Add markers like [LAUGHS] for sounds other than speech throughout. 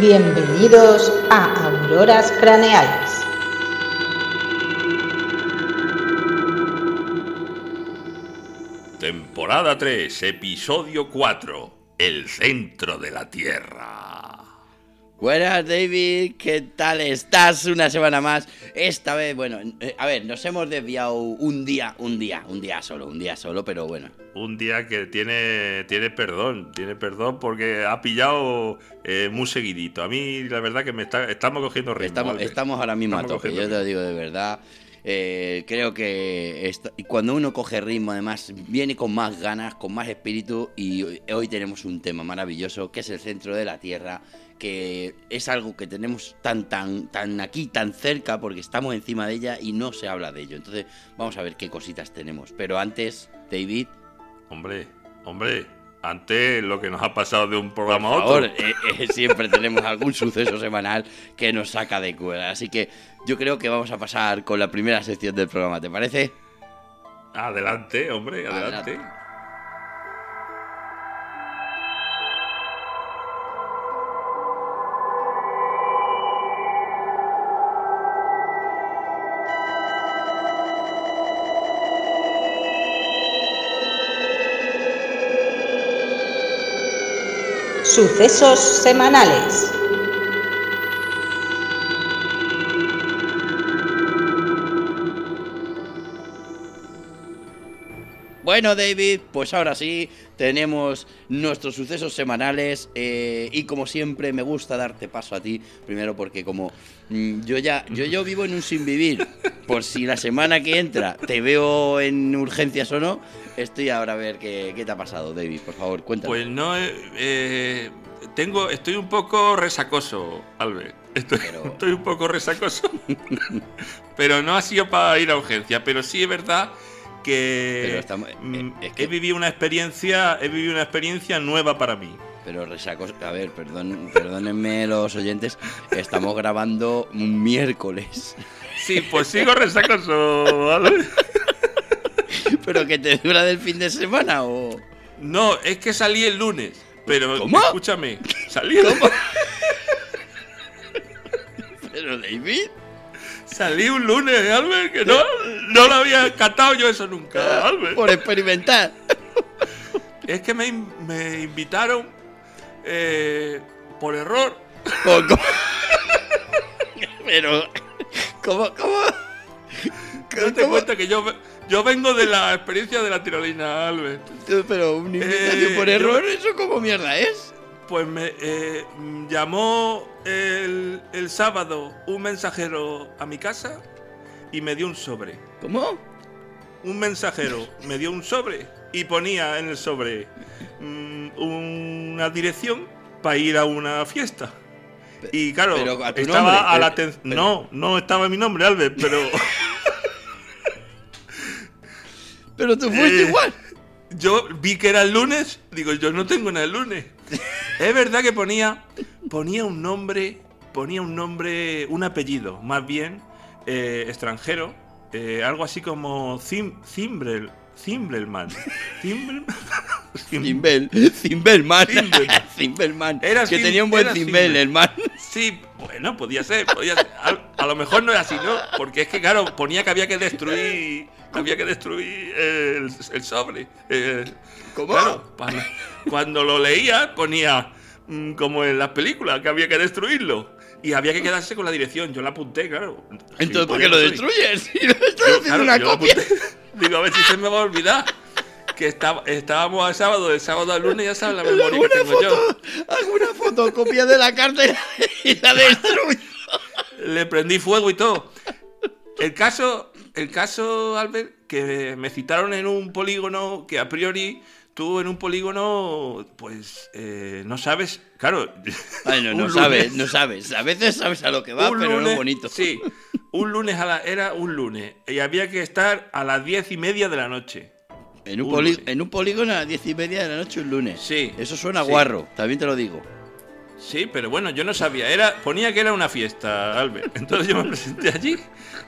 Bienvenidos a Auroras Craneales. Temporada 3, episodio 4. El centro de la Tierra. Buenas David, ¿qué tal estás? Una semana más. Esta vez, bueno, eh, a ver, nos hemos desviado un día, un día, un día solo, un día solo, pero bueno. Un día que tiene, tiene perdón, tiene perdón porque ha pillado eh, muy seguidito. A mí la verdad que me está, estamos cogiendo ritmo. Estamos, ahora mismo Estamos a tope, yo te lo digo de verdad. Eh, creo que cuando uno coge ritmo, además, viene con más ganas, con más espíritu. Y hoy tenemos un tema maravilloso que es el centro de la Tierra, que es algo que tenemos tan, tan, tan aquí, tan cerca, porque estamos encima de ella y no se habla de ello. Entonces, vamos a ver qué cositas tenemos. Pero antes, David, Hombre, hombre, antes lo que nos ha pasado de un programa por a favor, otro. eh, eh, [LAUGHS] siempre tenemos algún suceso semanal que nos saca de cuerda. Así que yo creo que vamos a pasar con la primera sección del programa, ¿te parece? Adelante, hombre, adelante. Adelante. Sucesos semanales. Bueno, David, pues ahora sí, tenemos nuestros sucesos semanales eh, y como siempre me gusta darte paso a ti, primero porque como mm, yo ya yo, yo vivo en un sin vivir, por si la semana que entra te veo en urgencias o no, estoy ahora a ver qué, qué te ha pasado, David, por favor, cuéntame. Pues no, eh, eh, tengo, estoy un poco resacoso, Albert. Estoy, Pero- [LAUGHS] estoy un poco resacoso. [LAUGHS] pero no ha sido para ir a urgencia. Pero sí es verdad que estamos- eh, mm, es que- he vivido una experiencia, he vivido una experiencia nueva para mí. Pero resacos, a ver, perdón, perdónenme los oyentes, estamos grabando un miércoles. Sí, pues sigo resacoso, Albert. [LAUGHS] ¿Pero que te dura del fin de semana o...? No, es que salí el lunes. Pero ¿Cómo? escúchame, salí el, [LAUGHS] Pero David... salí un lunes, Albert, que no, no lo había catado yo eso nunca, Albert. Por experimentar. Es que me, me invitaron eh, por error. ¿Cómo- cómo? Pero... ¿Cómo? ¿Cómo? Date ¿Cómo? cuenta que yo, yo vengo de la experiencia de la tirolina, Albert. Pero una invitación Eh, por yo- error, ¿eso cómo mierda es? Pues me eh, llamó el, el sábado un mensajero a mi casa y me dio un sobre. ¿Cómo? Un mensajero me dio un sobre y ponía en el sobre mm, una dirección para ir a una fiesta. Y claro, pero a tu estaba nombre, a la pero- aten- pero- No, no estaba mi nombre, Albert, pero. [LAUGHS] Pero tú fuiste Eh, igual. Yo vi que era el lunes, digo, yo no tengo nada el lunes. [LAUGHS] es verdad que ponía, ponía un nombre, ponía un nombre, un apellido, más bien eh, extranjero, eh, algo así como Zim, Zimbrel, Zimbrelman. Zimbrel- Zim- Cimbel, Cimbelman. Cimbel. Cimbelman. Era que tenía un buen era cimbel, Cimbel. el man. Sí, bueno, podía ser, podía ser. A, a lo mejor no es así, ¿no? Porque es que, claro, ponía que había que destruir, había que destruir el, el sobre. el- ¿Cómo? Claro, cuando, cuando lo leía ponía como en las películas que había que destruirlo y había que quedarse con la dirección. Yo la apunté, claro. Entonces, ¿por qué lo destruyes? [LAUGHS] Si lo estás Yo, haciendo claro, una copia. Digo, a ver si se me va a olvidar. Que estaba, estábamos al sábado, del sábado al lunes, ya sabes la memoria que tengo yo. foto, alguna fotocopia de la carta y la destruyo. Le prendí fuego y todo. El caso, el caso, Albert, que me citaron en un polígono que a priori tú en un polígono, pues eh, no sabes, claro. Ay, no, [LAUGHS] un no lunes- sabes, no sabes. A veces sabes a lo que va, pero no lunes- bonito. Sí, un lunes a la, era un lunes y había que estar a las diez y media de la noche. En un, Un poli- lunes. en un polígono a las diez y media de la noche un lunes. Sí, Eso suena sí. guarro, también te lo digo. Sí, pero bueno, yo no sabía. Era, ponía que era una fiesta, Albert. Entonces yo me presenté allí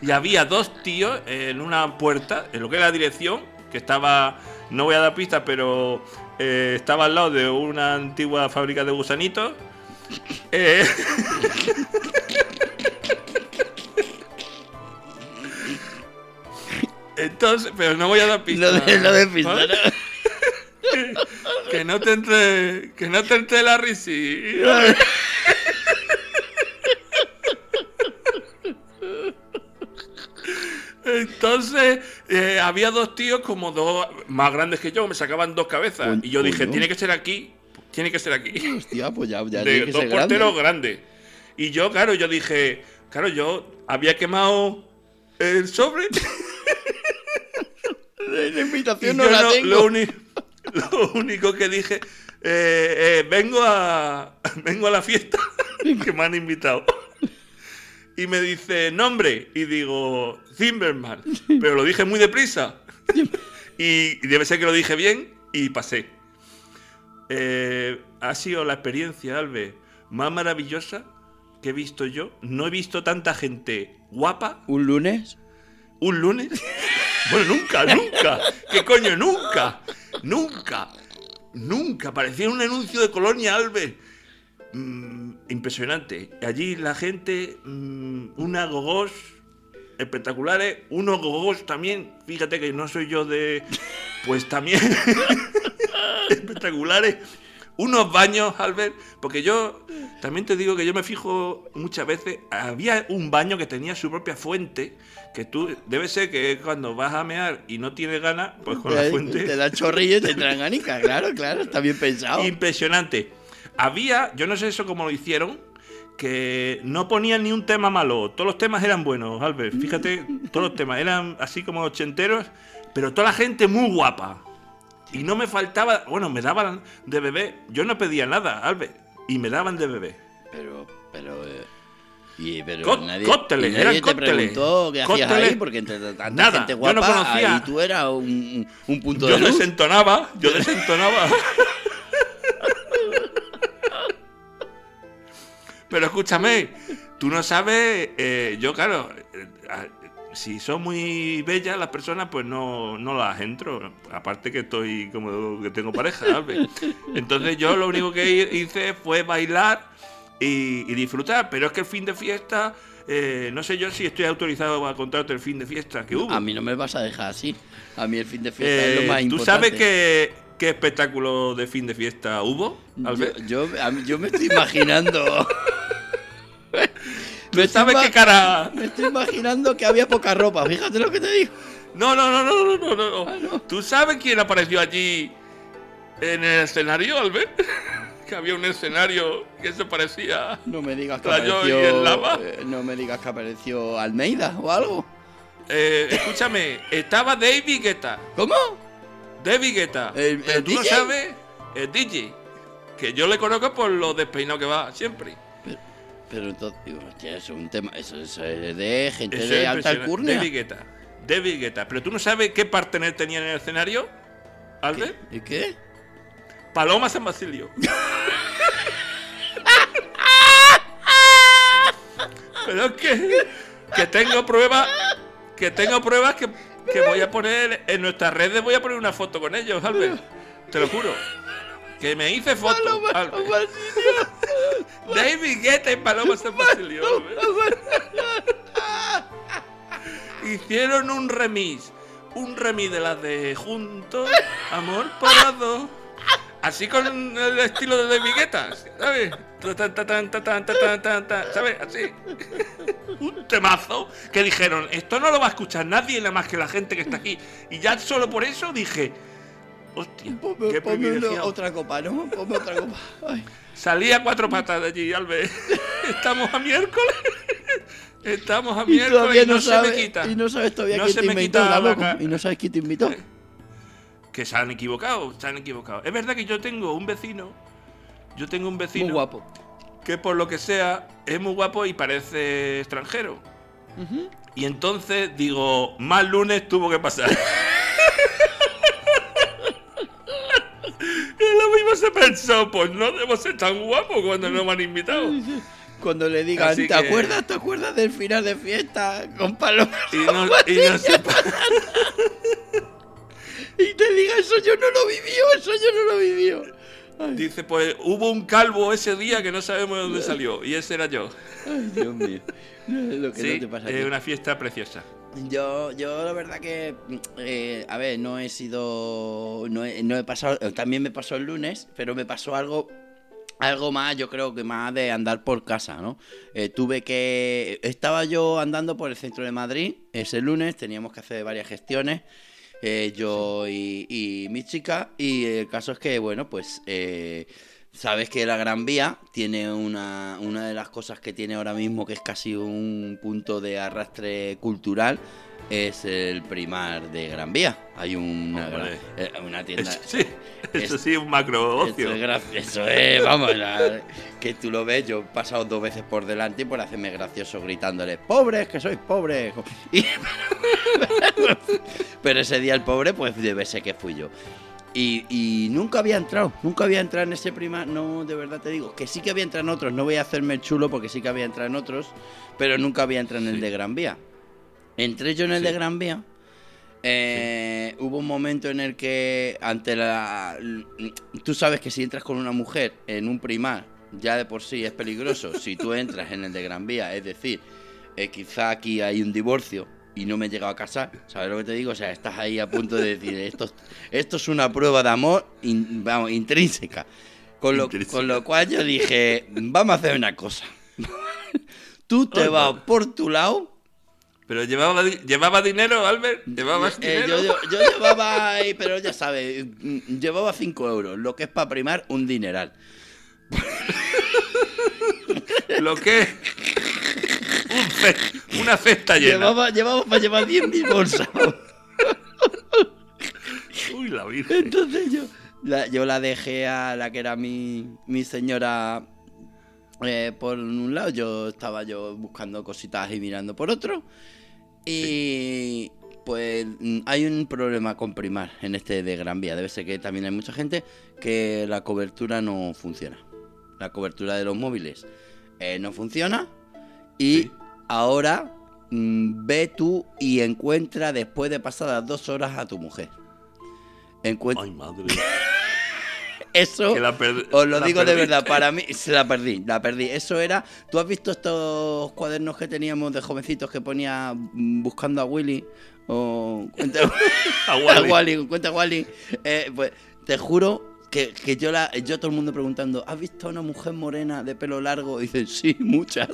y había dos tíos en una puerta, en lo que era la dirección, que estaba, no voy a dar pistas, pero eh, estaba al lado de una antigua fábrica de gusanitos. Eh, [LAUGHS] Entonces, pero no voy a dar Lo pistas. de, lo de pista. [LAUGHS] Que no te entre, que no te entre la risilla. [LAUGHS] Entonces, eh, había dos tíos como dos más grandes que yo, me sacaban dos cabezas. Y yo dije, tiene que ser aquí, tiene que ser aquí. Hostia, pues ya, ya [LAUGHS] de tiene que dos ser grande. porteros grandes. Y yo, claro, yo dije, claro, yo había quemado el sobre. [LAUGHS] La invitación no la no- tengo. lo, uni- [LAUGHS] lo único que dije, eh, eh, vengo a vengo a la fiesta que me han invitado. Y me dice, nombre. Y digo, Zimmerman. Pero lo dije muy deprisa. Y, [LAUGHS] y debe ser que lo dije bien y pasé. Eh, ha sido la experiencia, Albe, más maravillosa que he visto yo. No he visto tanta gente guapa ¿Un lunes? un lunes. [LAUGHS] Bueno, nunca, nunca. ¿Qué coño? Nunca. Nunca. Nunca. Parecía un anuncio de Colonia Alves. Mm, impresionante. Allí la gente, mm, unas gogos espectaculares, unos gogos también. Fíjate que no soy yo de. [LAUGHS] Pues también. [LAUGHS] espectaculares. Unos baños, Albert, porque yo también te digo que yo me fijo muchas veces. Había un baño que tenía su propia fuente, que tú debe ser que cuando vas a mear y no tienes ganas, pues con la Te- fuente. Te da chorrillo y te [LAUGHS] entran ganica, claro, claro, está bien pensado. Impresionante. Había, yo no sé eso cómo lo hicieron, que no ponían ni un tema malo. Todos los temas eran buenos, Albert. Fíjate, todos los temas eran así como ochenteros, pero toda la gente muy guapa. Y no me faltaba, bueno, me daban de bebé. Yo no pedía nada, Albert, y me daban de bebé. Pero, pero. eh, y, pero Có- nadie, cócteles, y nadie eran te cócteles. preguntó qué hacías ahí, porque entre tanta Nada, gente yo no guapa, conocía. ahí tú eras un, un punto Yo de luz. desentonaba, yo desentonaba. [LAUGHS] Pero escúchame, tú no sabes, eh, yo claro, eh, si son muy bellas las personas, pues no, no las entro. Aparte que estoy como que tengo pareja, ¿sabes? Entonces yo lo único que hice fue bailar y, y disfrutar. Pero es que el fin de fiesta, eh, no sé yo si estoy autorizado a contarte el fin de fiesta que hubo. A mí no me vas a dejar así. A mí el fin de fiesta es Eh, lo más ¿Tú importante. sabes qué, qué espectáculo de fin de fiesta hubo? Yo, yo me estoy imaginando. [LAUGHS] ¿Tú sabes qué cara? Me estoy imaginando que había poca ropa, fíjate lo que te digo. No, no, no, no, no, no, no. Ah, no. ¿Tú sabes quién apareció allí en el escenario, Albert? [LAUGHS] que había un escenario que se parecía. No me digas que y apareció. el lava. eh, no me digas que apareció Almeida o algo. Eh, escúchame, estaba David Guetta. ¿Cómo? David Guetta. ¿El- el tú no sabes, el DJ. Que yo le conozco por lo despeinado que va siempre. Pero, entonces, digo, hostia, eso es un tema. Eso, eso es de gente Eso de alta alcurnia. David Guetta. David Guetta. Pero tú no sabes qué partener tenía en el escenario, Albert. ¿Y qué? Paloma San Basilio. [LAUGHS] Pero es que, que tengo pruebas, que tengo pruebas que, que voy a poner en nuestras redes, voy a poner una foto con ellos, Albert. Te lo juro. Que me hice foto. Paloma San. Basilio. David Guetta y Paloma San Basilio. Hicieron un remix. Un remix de las de Juntos, Amor por las dos. Así con el estilo de David Guetta, ¿sabes? ¿Sabes? Así. Un temazo que dijeron, esto no lo va a escuchar nadie nada más que la gente que está aquí. Y ya solo por eso dije, hostia, Ponme, qué ponme otra copa, ¿no? Ponme otra copa. Ay. Salí a cuatro patas de allí, Albert. [LAUGHS] Estamos a miércoles. Estamos a Y miércoles y no, no se sabes, me quita. y no sabes todavía No quién se te me invitó, quita la Y no sabes quién te invitó. [LAUGHS] Que se han equivocado, se han equivocado. Es verdad que yo tengo un vecino. Yo tengo un vecino. Muy guapo. Que por lo que sea es muy guapo y parece extranjero. Ujú. Y entonces digo, más lunes tuvo que pasar. [LAUGHS] lo mismo se pensó, pues no debo ser tan guapo cuando no me han invitado. Cuando le digan, Así ¿te que- acuerdas? ¿Te acuerdas del final de fiesta con Paloma? Y no, y no [LAUGHS] se Y te diga, eso yo no lo vivió, eso yo no lo vivió. Dice, pues hubo un calvo ese día que no sabemos de dónde salió. Y ese era yo. Ay, Dios mío. Lo que Sí, no te pasa es una fiesta preciosa. Yo, yo la verdad que, eh, a ver, no he sido, no he, no he pasado, también me pasó el lunes, pero me pasó algo, algo más, yo creo que más de andar por casa, ¿no? Eh, tuve que, estaba yo andando por el centro de Madrid ese lunes, teníamos que hacer varias gestiones, eh, yo y, y mi chica, y el caso es que, bueno, pues... eh, Sabes que la Gran Vía tiene una, una de las cosas que tiene ahora mismo, que es casi un punto de arrastre cultural, es el primar de Gran Vía. Hay una, gran- eh, una tienda. Eso sí, [LAUGHS] eso Es- sí, un macro Eso ocio. es, eso es, vamos, la- que tú lo ves, yo he pasado dos veces por delante y por hacerme gracioso gritándole, pobres, que sois pobres. [LAUGHS] Y- [LAUGHS] pero ese día el pobre, pues debe ser que fui yo. Y, y nunca había entrado, nunca había entrado en ese prima, no, de verdad te digo, que sí que había entrado en otros, no voy a hacerme el chulo porque sí que había entrado en otros, pero nunca había entrado en el de Gran Vía. Entré yo en el Sí. de Gran Vía, eh, hubo un momento en el que ante la... Tú sabes que si entras con una mujer en un primar, ya de por sí es peligroso, si tú entras en el de Gran Vía, es decir, eh, quizá aquí hay un divorcio y no me he llegado a casar, ¿sabes lo que te digo? O sea, estás ahí a punto de decir, esto, esto es una prueba de amor in- vamos, intrínseca. Con lo, Intrínseca. con lo cual yo dije, vamos a hacer una cosa. [LAUGHS] Tú te vas por tu lado Pero llevaba, llevaba dinero, Albert. ¿Llevabas eh, dinero? yo, yo- yo llevaba ahí, pero ya sabes, mm, llevaba 5 euros, lo que es para primar un dineral. [LAUGHS] Lo que un [LAUGHS] una cesta llena. Llevaba, llevaba para llevar 10.000 bolsas. [LAUGHS] Uy, la virgen. Entonces yo la, yo la dejé a la que era mi, mi señora eh, por un lado, yo estaba yo buscando cositas y mirando por otro. Y pues mm, hay un problema con primar en este de Gran Vía. Debe ser que también hay mucha gente que la cobertura no funciona. La cobertura de los móviles eh, no funciona. Y Sí. Ahora mm, ve tú y encuentra después de pasadas dos horas a tu mujer. Encuentra Ay, madre. [LAUGHS] eso. Os lo digo de verdad, para [LAUGHS] mí se la perdí, la perdí. Eso era. ¿Tú has visto estos cuadernos que teníamos de jovencitos que ponía mm, buscando a Willy? O cuenta [LAUGHS] A. Wally, cuenta a Wally. Eh, pues te juro que, que yo la, yo todo el mundo preguntando, ¿has visto a una mujer morena de pelo largo? Y dicen, sí, muchas.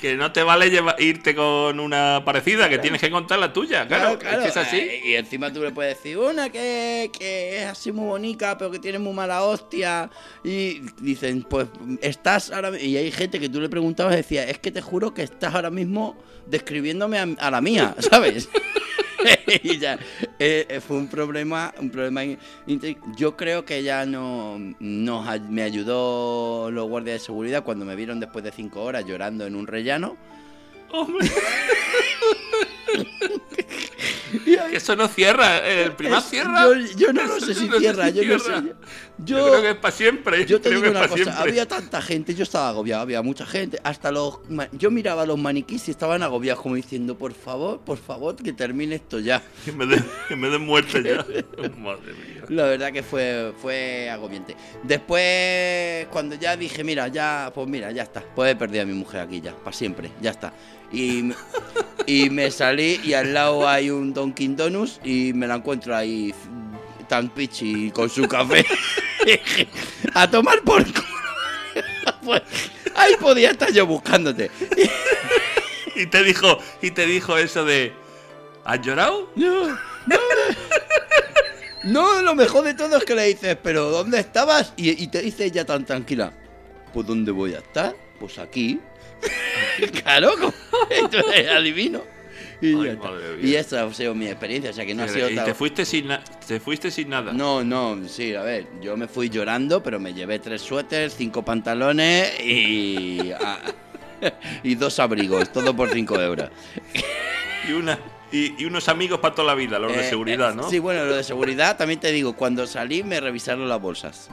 Que no te vale lleva- irte con una parecida, que tienes que contar la tuya. Claro, es que es así. Eh, Y encima tú le puedes decir una que, que es así muy bonita, pero que tiene muy mala hostia. Y dicen, pues estás ahora. mi-". Y hay gente que tú le preguntabas y decía, es que te juro que estás ahora mismo describiéndome a, a la mía, [LAUGHS] ¿sabes? [LAUGHS] y ya, eh, eh, fue un problema, un problema. Yo creo que ya no nos me ayudó los guardias de seguridad cuando me vieron después de cinco horas llorando en un rellano. Hombre. [LAUGHS] que eso no cierra. El primar Es- cierra. Yo, yo no lo sé [LAUGHS] si No sé cierra, si yo no cierra. sé. Yo, Yo, creo que es para siempre. yo te creo digo que una cosa, siempre. había tanta gente, yo estaba agobiado, había mucha gente, hasta los... Yo miraba a los maniquís y estaban agobiados como diciendo, por favor, por favor, que termine esto ya. [LAUGHS] Que me den, que me den muerte ya. [LAUGHS] Madre mía. La verdad que fue, fue agobiante. Después, cuando ya dije, mira, ya, pues mira, ya está. Pues he perdido a mi mujer aquí ya, para siempre, ya está. Y, me- y me salí y al lado hay un Dunkin' Donuts y me la encuentro ahí tan pichi con su café. [LAUGHS] [LAUGHS] a tomar por culo. [LAUGHS] Pues, ahí podía estar yo buscándote. Y te dijo, y te dijo eso de. ¿Has llorado? No, no. No, lo mejor de todo es que le dices, pero ¿dónde estabas? Y, y te dice ella tan tranquila, pues ¿dónde voy a estar? Pues aquí. [LAUGHS] claro, entonces adivino. [LAUGHS] Y, Ay, madre. Y esa ha sido mi experiencia, o sea que no ha sido y tan- te fuiste sin na- te fuiste sin nada. No, no, sí, a ver, yo me fui llorando, pero me llevé tres suéteres, cinco pantalones y... [LAUGHS] y dos abrigos, todo por cinco euros. Y una y, y unos amigos para toda la vida, los de Eh, seguridad, eh, ¿no? Sí, bueno, lo de seguridad también te digo, cuando salí me revisaron las bolsas.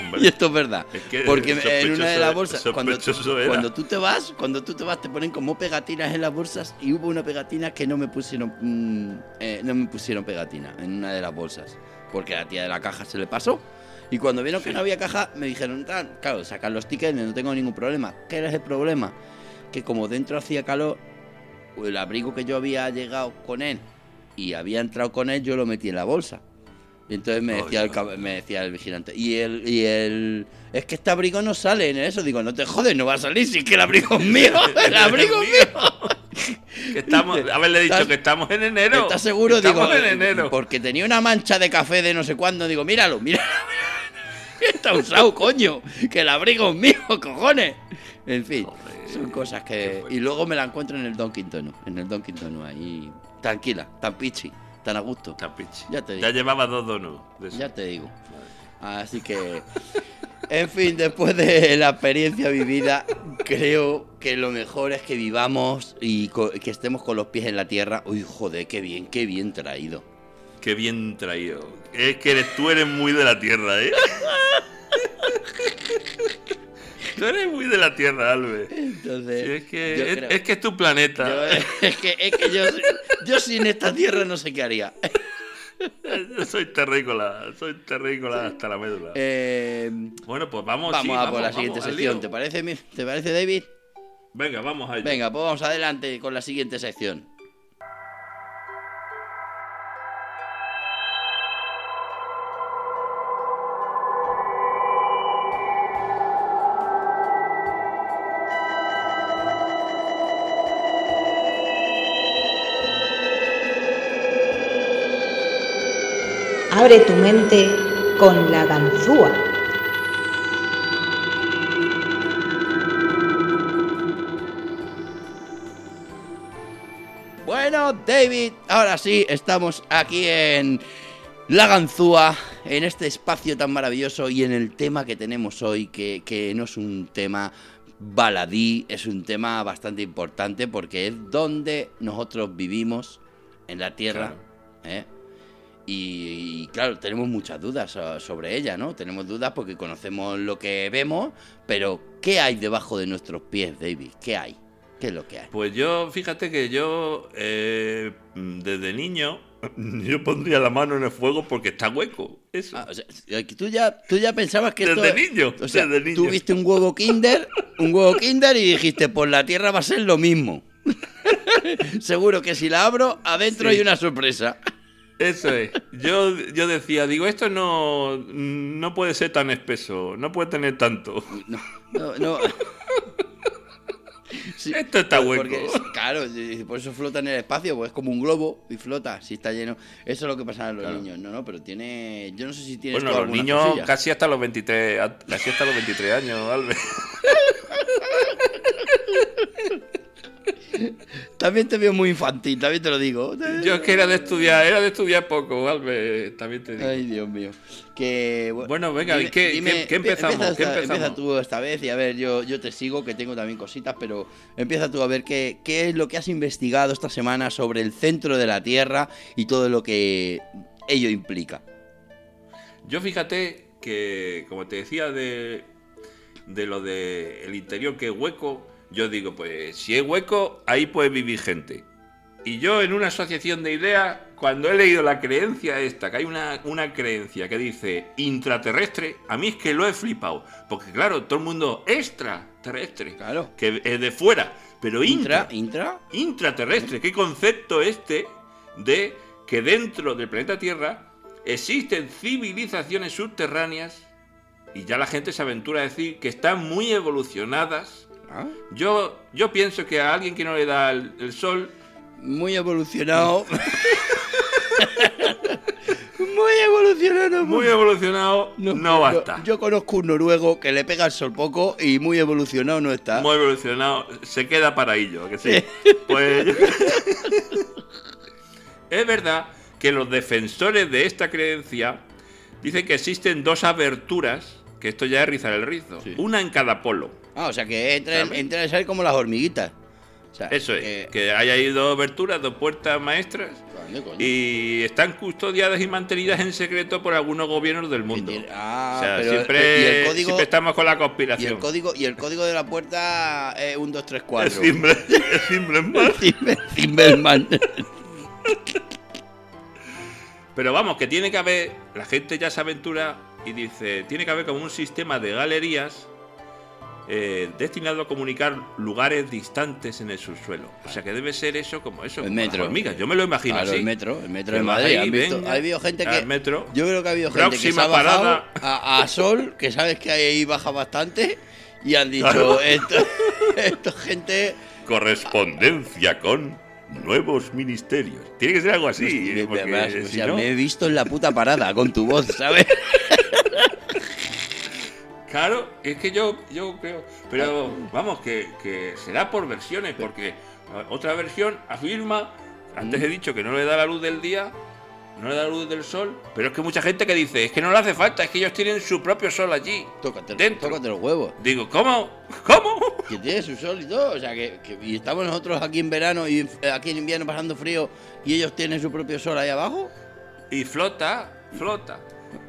Hombre. Y esto es verdad. Es que Porque en una de las bolsas, cuando, era. cuando tú te vas, cuando tú te vas, te ponen como pegatinas en las bolsas y hubo una pegatina que no me pusieron, mm, eh, no me pusieron pegatina en una de las bolsas, porque a la tía de la caja se le pasó. Y cuando vieron que Sí. no había caja, me dijeron, "Tal, claro, sacan los tickets, no tengo ningún problema. ¿Qué era el problema? Que como dentro hacía calor, el abrigo que yo había llegado con él y había entrado con él, yo lo metí en la bolsa. Y entonces me decía, el, me decía el vigilante, y el, y el... Es que este abrigo no sale en eso. Digo, no te jodes, no va a salir, si es que el abrigo es mío, [LAUGHS] el abrigo es mío. Que estamos, haberle dicho ¿Estás- que estamos en enero. ¿Estás seguro? Estamos Digo, en enero. porque tenía una mancha de café de no sé cuándo. Digo, míralo, míralo. [LAUGHS] Está usado, coño. Que el abrigo es mío, cojones. En fin, Joder, son cosas que... Y luego me la encuentro en el Don Quintono. En el Don Quintono, ahí... Tranquila, tan pichi, tan a gusto. Está pichi. Ya te digo. Ya llevaba dos donuts. Ya te digo. Así que, en fin, después de la experiencia vivida, creo que lo mejor es que vivamos y que estemos con los pies en la tierra. Uy, joder, qué bien, qué bien traído. Qué bien traído. Es que eres, tú eres muy de la tierra, ¿eh? [LAUGHS] tú eres muy de la tierra, Albe. Entonces, es, que, es, creo- es que es tu planeta. yo- [LAUGHS] es que, es que yo, yo sin esta tierra no sé qué haría. [LAUGHS] Yo soy terrícola, soy terrícola hasta la médula. Eh, bueno, pues vamos, vamos sí, a por la vamos, siguiente vamos, sección. ¿Te parece, ¿Te parece, David? Venga, vamos allá. Venga, pues vamos adelante con la siguiente sección. Abre tu mente con la ganzúa. Bueno, David, ahora sí, estamos aquí en La Ganzúa, en este espacio tan maravilloso y en el tema que tenemos hoy, que, que no es un tema baladí, es un tema bastante importante porque es donde nosotros vivimos, en la Tierra, ¿eh? Y, y, claro, tenemos muchas dudas so- sobre ella, ¿no? Tenemos dudas porque conocemos lo que vemos, pero ¿qué hay debajo de nuestros pies, David? ¿Qué hay? ¿Qué es lo que hay? Pues yo, fíjate que yo, eh, desde niño, [LAUGHS] yo pondría la mano en el fuego porque está hueco. Eso. Ah, o sea, que tú ya, tú ya pensabas que Desde esto- niño, O sea, desde niño. tú viste un huevo Kinder, un huevo Kinder y dijiste, pues la Tierra va a ser lo mismo. [LAUGHS] Seguro que si la abro, adentro Sí. hay una sorpresa. Eso es. Yo, yo decía, digo, esto no, no puede ser tan espeso, no puede tener tanto. No, no, no. Sí, Esto está hueco. porque claro, por eso flota en el espacio, pues es como un globo y flota, si está lleno. Eso es lo que pasa a los Claro. niños. No, no, pero tiene. Yo no sé si tiene. Bueno, los niños casi hasta los 23, a- casi hasta los 23 años, Albert. [LAUGHS] [LAUGHS] También te veo muy infantil, también te lo digo. Yo es que era de estudiar, era de estudiar poco, Albert, también te digo. Ay, Dios mío. Que, Bueno, venga, ¿y qué- qué- qué empezamos? Empieza, ¿Qué esta- empezamos? empieza tú esta vez y a ver, yo, yo te sigo, que tengo también cositas, pero empieza tú a ver qué, qué es lo que has investigado esta semana sobre el centro de la Tierra y todo lo que ello implica. Yo fíjate que, como te decía de, de lo de el interior que es hueco, yo digo, pues si es hueco, ahí puede vivir gente. Y yo en una asociación de ideas, cuando he leído la creencia esta, que hay una, una creencia que dice intraterrestre, a mí es que lo he flipado. Porque claro, todo el mundo extraterrestre, Claro. que es de fuera, pero Intra, intra, intra, intraterrestre. ¿Qué concepto este de que dentro del planeta Tierra existen civilizaciones subterráneas y ya la gente se aventura a decir que están muy evolucionadas? Ah, Yo, yo pienso que a alguien que no le da el, el sol, muy evolucionado. [LAUGHS] muy evolucionado. muy evolucionado, no, va a yo- conozco un noruego que le pega el sol poco y muy evolucionado no está. Muy evolucionado, se queda para ello, ¿a que sí. [LAUGHS] Pues yo- [LAUGHS] es verdad que los defensores de esta creencia dicen que existen dos aberturas, que esto ya es rizar el rizo, Sí. una en cada polo. Ah, o sea que entra, entra y sale como las hormiguitas. O sea, Eso es, que- que hay ahí dos aberturas, dos puertas maestras Coño, coño. y están custodiadas y mantenidas en secreto por algunos gobiernos del mundo. ah, o sea, pero- siempre, y el código- siempre estamos con la Y conspiración. el código, y el código de la puerta es un 2, 3, 4. Es simple, es simple más. Timberman. Pero vamos, que tiene que haber, la gente ya se aventura y dice, tiene que haber como un sistema de galerías eh, destinado a comunicar lugares distantes en el subsuelo. O sea que debe ser eso como eso, El como metro. hormigas. Yo me lo imagino Claro, así. el metro, el metro de Madrid. ahí, ¿Han visto? ha habido gente que. metro. Yo creo que ha habido gente que se ha bajado a, a Sol, que sabes que ahí baja bastante, y han dicho, Claro. esto, esto es [LAUGHS] gente. Correspondencia con nuevos ministerios. Tiene que ser algo así. Me- porque me- o si sea, no- me he visto en la puta parada con tu voz, ¿sabes? [LAUGHS] Claro, es que yo, yo creo. Pero vamos, que, que será por versiones, porque otra versión afirma. Antes Mm. he dicho que no le da la luz del día, no le da la luz del sol, pero es que mucha gente que dice, es que no le hace falta, es que ellos tienen su propio sol allí. Tócate, Dentro. tócate los huevos. Digo, ¿cómo? ¿Cómo? [LAUGHS] Que tiene su sol y todo. O sea, que, que- y estamos nosotros aquí en verano y aquí en invierno pasando frío y ellos tienen su propio sol ahí abajo. Y flota, flota.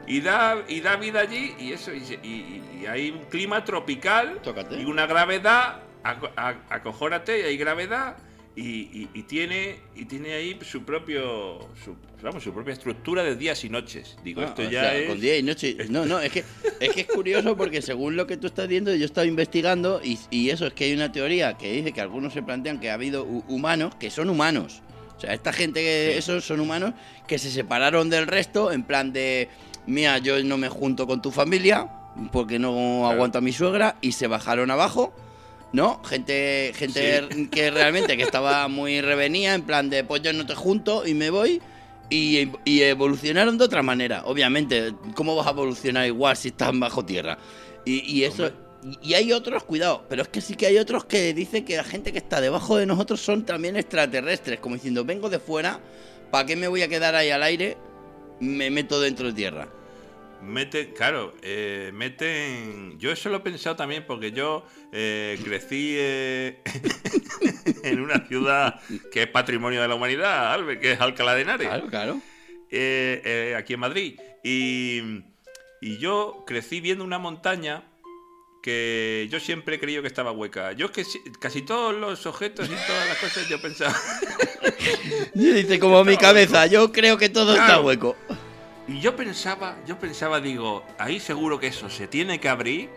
Y da, y da vida allí y eso, y, se- y- y hay un clima tropical Tócate. y una gravedad, aco- a- acojórate, y hay gravedad y, tiene y tiene ahí su propio su, vamos, su propia estructura de días y noches. Digo, Ah, esto ya sea, es con día y noche. No, no, es que es que es curioso porque según lo que tú estás viendo, yo estaba investigando y, y eso es que hay una teoría que dice que algunos se plantean que ha habido hu- humanos que son humanos. O sea, esta gente que Sí. esos son humanos que se separaron del resto en plan de, mira, yo no me junto con tu familia porque no aguanto a mi suegra y se bajaron abajo. ¿No? Gente, gente que realmente que estaba muy revenida, en plan de pues yo no te junto y me voy. Y, y evolucionaron de otra manera. Obviamente, ¿cómo vas a evolucionar igual si estás bajo tierra? Y, y eso. Y hay otros, cuidado, pero es que sí que hay otros que dicen que la gente que está debajo de nosotros son también extraterrestres, como diciendo, vengo de fuera, ¿para qué me voy a quedar ahí al aire? Me meto dentro de tierra. Meten, claro, eh, meten. Yo eso lo he pensado también porque yo eh, crecí eh, [LAUGHS] en una ciudad que es patrimonio de la humanidad, Albert, que es Alcalá de Henares, Claro, claro. eh, aquí en Madrid. Y, y yo crecí viendo una montaña que yo siempre he creído que estaba hueca. Yo es que si- casi todos los objetos y todas las cosas yo pensaba. [LAUGHS] Y dice, como mi cabeza, yo creo que todo está hueco. Y yo pensaba, yo pensaba, digo, ahí seguro que eso se tiene que abrir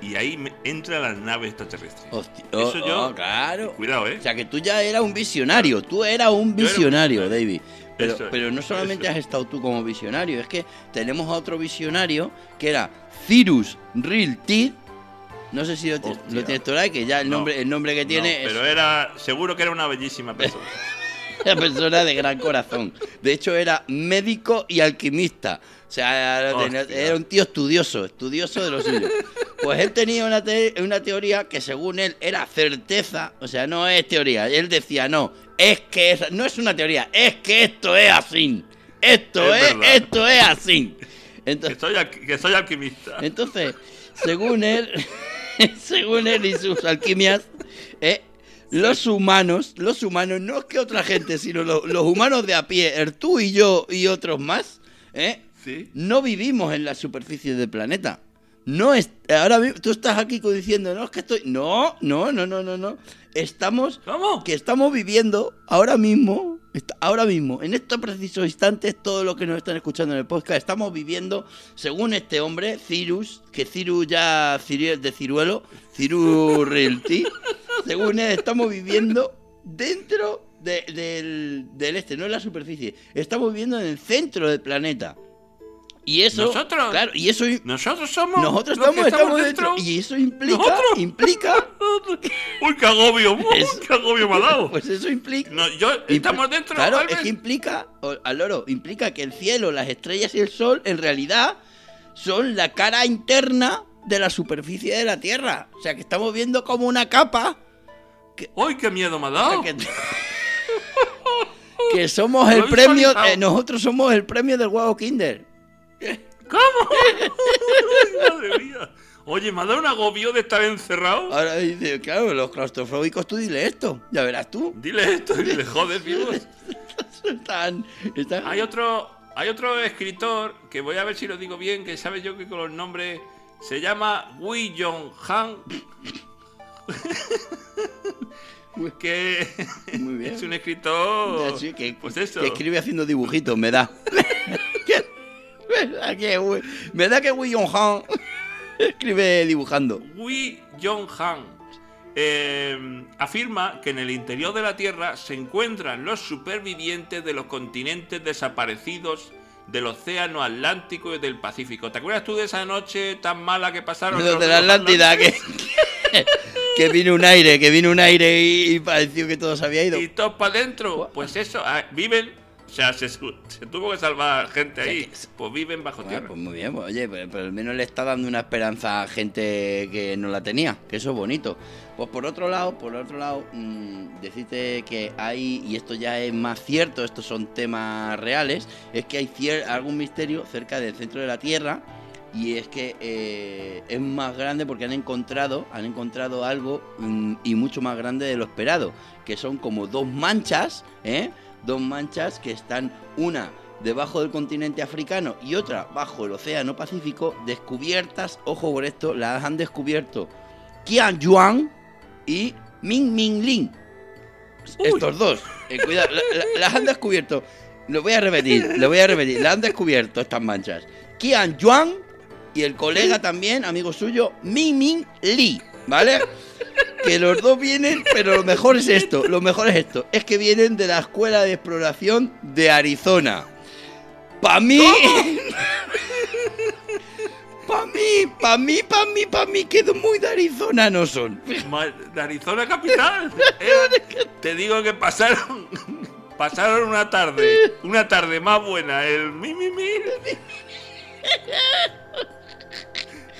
y ahí entran las naves extraterrestres. Hostia, Eso oh, yo- oh, claro. Cuidado, ¿eh? O sea, que tú ya eras un visionario, tú eras un Yo era un visionario. David. Pero, Eso es, pero no solamente has estado tú como visionario, es que tenemos a otro visionario que era Cyrus Real Teeth. No sé si lo, lo tienes por ahí, que ya el No, nombre, el nombre que No, tiene es pero era, seguro que era una bellísima persona. [LAUGHS] una persona de gran corazón. De hecho, era médico y alquimista. O sea, Hostia. era un tío estudioso, estudioso de lo suyo. Pues él tenía una, te- una teoría que según él era certeza, o sea, no es teoría. Él decía, no, es que es, no es una teoría, es que esto es así. Esto Es esto es así. que, Entonces, soy, alqui- que soy alquimista. entonces, según él, [LAUGHS] [LAUGHS] según él y sus alquimias, eh, los humanos, los humanos, no es que otra gente, sino lo- los humanos de a pie, tú y yo y otros más, eh, Sí. no vivimos en la superficie del planeta. No es, ahora mismo, tú estás aquí diciendo, no, es que estoy. No, no, no, no, no, no. Estamos ¿Cómo? que estamos viviendo ahora mismo, ahora mismo, en estos precisos instantes, todo lo que nos están escuchando en el podcast, estamos viviendo, según este hombre, Cirus, que Cirus ya Ciri- de Ciruelo, Cirus Realty, [LAUGHS] según él, estamos viviendo dentro de- del, del este, no en la superficie, estamos viviendo en el centro del planeta. Y eso, ¿Nosotros? claro, y eso Nosotros somos. nosotros que estamos, estamos dentro, y eso implica, ¿Nosotros? implica, [LAUGHS] Uy, qué agobio, [LAUGHS] uy, qué agobio me ha dado. pues eso implica No, yo, estamos dentro, Claro, es que implica, al loro, implica que el cielo, las estrellas y el sol en realidad son la cara interna de la superficie de la Tierra. O sea que estamos viendo como una capa Uy, qué miedo me ha o dado. sea, que, [LAUGHS] que somos el premio, eh, nosotros somos el premio del huevo Kinder. ¿Cómo? [LAUGHS] Madre mía. Oye, me ha dado un agobio de estar encerrado. Ahora dice, claro, los claustrofóbicos, tú dile esto, ya verás tú. Dile esto, dile, joder, tío. Están, están- Hay otro, hay otro escritor que voy a ver si lo digo bien, que sabes yo que con los nombres se llama Wei Yong Han. [LAUGHS] que Muy bien. es un escritor. Sí, que, pues eso. que escribe haciendo dibujitos, me da. [LAUGHS] Que- da que, que William Han [LAUGHS] escribe dibujando. Wei Yong Han eh, afirma que en el interior de la Tierra se encuentran los supervivientes de los continentes desaparecidos del Océano Atlántico y del Pacífico. ¿Te acuerdas tú de esa noche tan mala que pasaron? Los los de la Atlántida, que, que, [LAUGHS] que vino un aire, que vino un aire y, y pareció que todo se había ido. y todos para adentro. Pues eso, ah, viven. O sea, se, se tuvo que salvar gente sea, ahí. que Pues viven bajo Bueno, tierra. pues muy bien, pues, oye, pero, pero al menos le está dando una esperanza a gente que no la tenía, que eso es bonito. Pues por otro lado, por otro lado, mm, decirte que hay, y esto ya es más cierto, estos son temas reales, es que hay cier- algún misterio cerca del centro de la Tierra y es que eh, es más grande porque han encontrado, han encontrado algo mm, y mucho más grande de lo esperado, que son como dos manchas, ¿eh? Dos manchas que están una debajo del continente africano y otra bajo el océano Pacífico, descubiertas, ojo por esto, las han descubierto Qian Yuan y Ming Ming Lin. Uy. Estos dos, eh, cuidado, la- la- las han descubierto. Lo voy a repetir, lo voy a repetir. Las han descubierto estas manchas. Qian Yuan y el colega también, amigo suyo, Ming Ming Li, ¿vale? Que los dos vienen, pero lo mejor es esto, lo mejor es esto, es que vienen de la Escuela de Exploración de Arizona. Pa' mí... [LAUGHS] Pa' mí, pa' mí, pa' mí, pa' mí, que muy de Arizona no son. De Arizona capital. Te digo que pasaron. [LAUGHS] Pasaron una tarde. Una tarde más buena. El mi mi mi.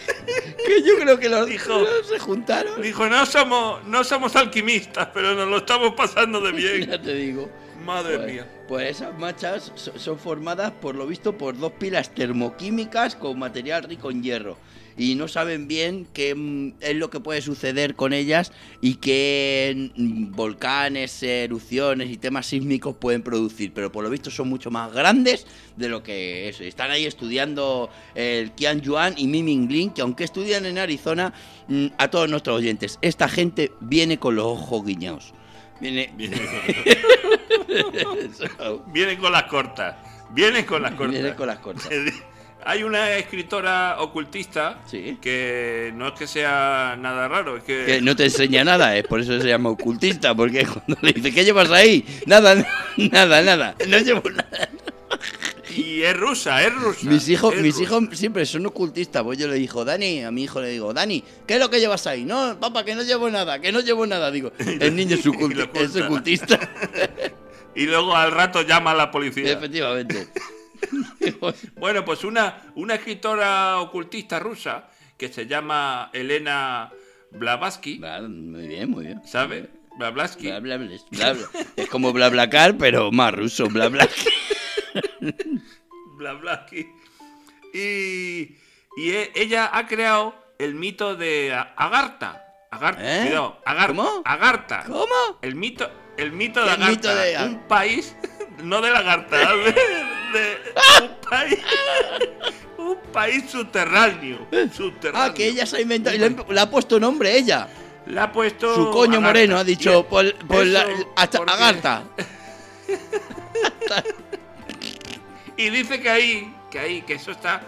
[LAUGHS] Que yo creo que los Dijo- los se juntaron. Dijo, no somos, no somos alquimistas, pero nos lo estamos pasando de bien. [LAUGHS] Ya te digo. Madre Pues, mía. pues esas manchas so- son formadas, por lo visto, por dos pilas termoquímicas con material rico en hierro. Y no saben bien qué mm, es lo que puede suceder con ellas y qué mm, volcanes, erupciones y temas sísmicos pueden producir. Pero por lo visto son mucho más grandes de lo que es. Están ahí estudiando el Qian Yuan y Miming Lin, que aunque estudian en Arizona, mm, a todos nuestros oyentes, esta gente viene con los ojos guiñados. Viene, Vienen vienen con las cortas. [LAUGHS] Vienen con las cortas. viene con las cortas. [LAUGHS] Hay una escritora ocultista Sí. que no es que sea nada raro, es que, Que no te enseña nada, es por eso se llama ocultista, porque cuando le dice, ¿qué llevas ahí? Nada, [LAUGHS] nada, nada, no llevo nada. Y es rusa, es rusa. Mis hijos, mis rusa. hijos siempre son ocultistas, pues yo le digo, Dani, a mi hijo le digo, Dani, ¿qué es lo que llevas ahí? No, papá, que no llevo nada, que no llevo nada, digo, [LAUGHS] el niño es, es ocultista, [LAUGHS] Y luego al rato llama a la policía. efectivamente. [LAUGHS] Bueno, pues una, una escritora ocultista rusa que se llama Elena Blavatsky, muy bien, muy bien. ¿sabe? Blavatsky. Bla, bla, bla, bla, bla. Es como BlaBlaCar, pero más ruso, [LAUGHS] bla bla. Blavatsky. Y, y e- ella ha creado el mito de A- Agartha. Agartha, ¿Eh? cuidado. ¿Cómo? Agartha. ¿Cómo? El mito, el mito de El Agartha. mito de- Un país, [LAUGHS] no de lagarta, [LAUGHS] de, de- un país, un país subterráneo. subterráneo. Ah, que ella se ha inventado, y le, le ha puesto nombre ella. Le ha puesto. Su coño Agartha. moreno ha dicho, Y- por, por la, eso hasta porque- Agartha. Y dice que ahí, que ahí, que eso está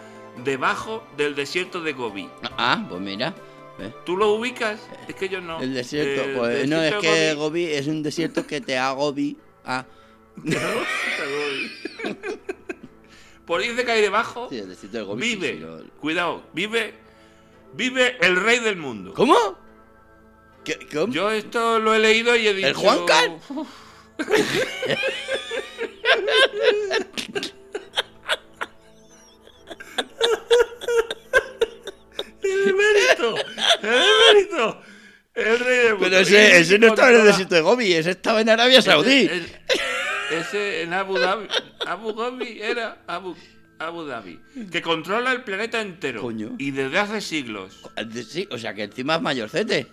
debajo del desierto de Gobi. Ah, pues mira. ¿ves? ¿Tú lo ubicas? Es que yo no. El desierto, El pues no, es que Gobi- Gobi es un desierto que te agobi. Ah, Pues dice que ahí debajo sí, el desierto de Gobi. vive, sí, lo- cuidado, vive, vive el rey del mundo. ¿Cómo? ¿Qué, cómo? Yo esto lo he leído y he dicho. ¿El Juancar? "Uf". [LAUGHS] el emérito, el emérito, el rey. Pero ese, ese no estaba en el desierto de Gobi, ese estaba en Arabia Saudí. Ese, ese en Abu Dhabi, Abu Dhabi era Abu. Abu Dhabi, que controla el planeta entero. Coño. Y desde hace siglos. Sí, o sea que encima es mayorcete.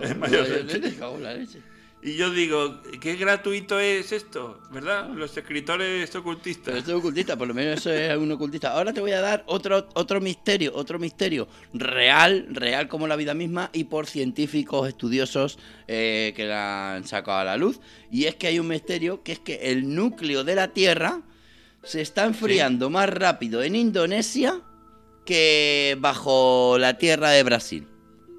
Es mayorcete. leche. Y yo digo, ¿qué gratuito es esto? ¿Verdad? Los escritores ocultistas. esto es ocultista, por lo menos eso es un ocultista. Ahora te voy a dar otro, otro misterio, otro misterio real, real como la vida misma y por científicos estudiosos eh, que la han sacado a la luz. Y es que hay un misterio que es que el núcleo de la Tierra se está enfriando más rápido en Indonesia que bajo la tierra de Brasil.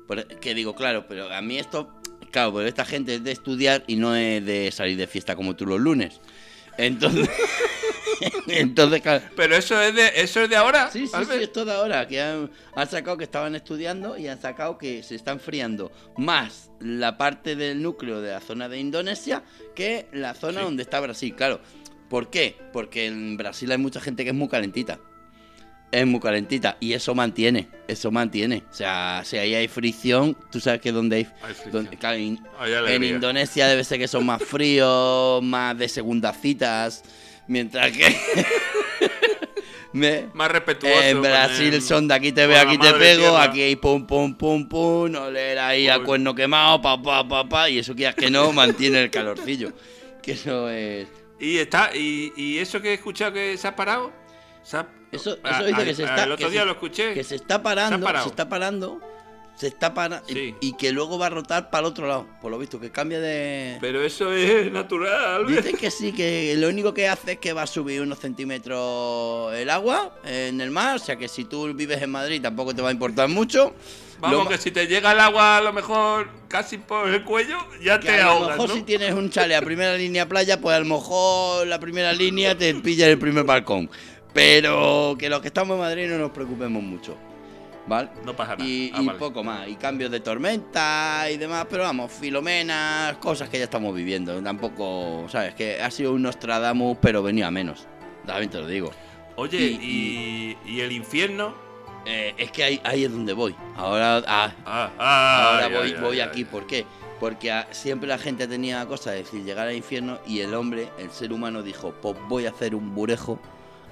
Por- que digo, claro, pero a mí esto, claro, pero esta gente es de estudiar y no es de salir de fiesta como tú los lunes. Entonces, [LAUGHS] entonces claro. Pero eso es de, eso es de ahora. Sí, sí, sí, es toda hora. Que han, han sacado que estaban estudiando y han sacado que se está enfriando más la parte del núcleo de la zona de Indonesia que la zona Sí. donde está Brasil. Claro. ¿Por qué? Porque en Brasil hay mucha gente que es muy calentita. Es muy calentita. Y eso mantiene. Eso mantiene. O sea, si ahí hay fricción, tú sabes que donde hay. Hay fricción. donde- claro, in- Hay en. Indonesia debe ser que son más fríos, [LAUGHS] más de segundas citas. Mientras que. [LAUGHS] me- Más respetuoso. en Brasil el- son de aquí te veo, aquí te pego, tierra. aquí hay pum, pum, pum, pum, oler ahí a Uy. cuerno quemado, pa, pa, pa, pa, y eso quieras que no, [LAUGHS] mantiene el calorcillo. Que eso es... Y está, y, y eso que he escuchado que se ha parado. se ha- Eso, a- eso dice a- que se está... El otro día se- lo escuché. Que se está parando, se, está parando, se está parando, Sí. y que luego va a rotar para el otro lado, por lo visto, que cambia de... Pero eso es natural. Dicen que sí, que lo único que hace es que va a subir unos centímetros el agua en el mar, o sea que si tú vives en Madrid tampoco te va a importar mucho. Vamos, Lo que si te llega el agua a lo mejor casi por el cuello, ya Que te a lo ahogas, mejor ¿no? si tienes un chale a primera línea playa, pues a lo mejor la primera línea te pilla en el primer balcón. Pero que los que estamos en Madrid no nos preocupemos mucho. ¿Vale? No pasa nada. Y, Ah, y vale. poco más, y cambios de tormenta y demás, pero vamos, filomenas, cosas que ya estamos viviendo. Tampoco, ¿sabes? Que ha sido un Nostradamus, pero venía menos. También te lo digo. Oye, y- y, y el infierno. Eh, es que ahí, ahí es donde voy. Ahora, ah, Ah, ah, Ahora voy, ya, voy ya, aquí. ¿por qué? Porque siempre la gente tenía cosa de decir llegar al infierno y el hombre, el ser humano dijo, pues voy a hacer un burejo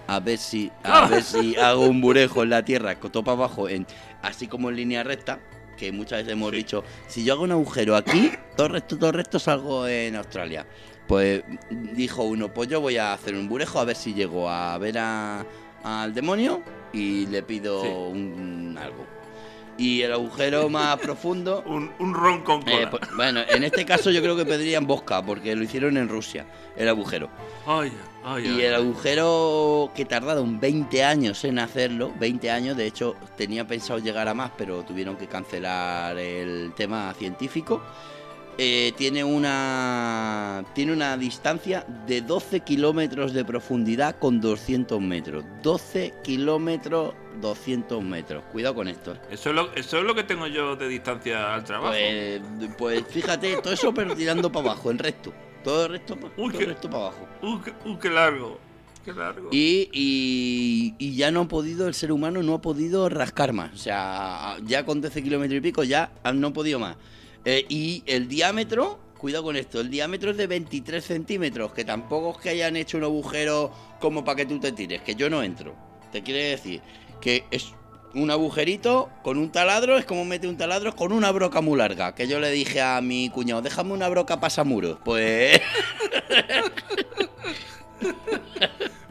a ver si a ver si [LAUGHS] hago un burejo en la tierra, para abajo, en, así como en línea recta, que muchas veces hemos Sí. dicho, si yo hago un agujero aquí, todo recto, todo recto salgo en Australia. Pues dijo uno, pues yo voy a hacer un burejo a ver si llego a ver a- al demonio y le pido Sí. un algo. Y el agujero más profundo [LAUGHS] Un, un ron con eh, cola. pues, bueno, en este caso yo creo que pedirían Bosca, porque lo hicieron en Rusia, el agujero. Ay, ay, Y ay. el agujero que tardaron 20 años en hacerlo, 20 años, de hecho tenía pensado llegar a más, pero tuvieron que cancelar el tema científico. eh, tiene una tiene una distancia de 12 kilómetros de profundidad con 200 metros. 12 kilómetros, 200 metros. Cuidado con esto. Eso, es lo, eso es lo que tengo yo de distancia al trabajo. Pues, pues fíjate, todo eso pero tirando para abajo, en recto. Todo pa- Uy, todo qué- recto para abajo. Uh, qué, qué largo. Qué largo. Y, y, y ya no ha podido, el ser humano no ha podido rascar más. O sea, ya con 12 kilómetros y pico ya no ha podido más. Eh, y el diámetro, cuidado con esto, el diámetro es de 23 centímetros, que tampoco es que hayan hecho un agujero como para que tú te tires, que yo no entro. Te quiere decir que es un agujerito con un taladro, es como mete un taladro con una broca muy larga. Que yo le dije a mi cuñado, déjame una broca pasamuros. Pues... [LAUGHS]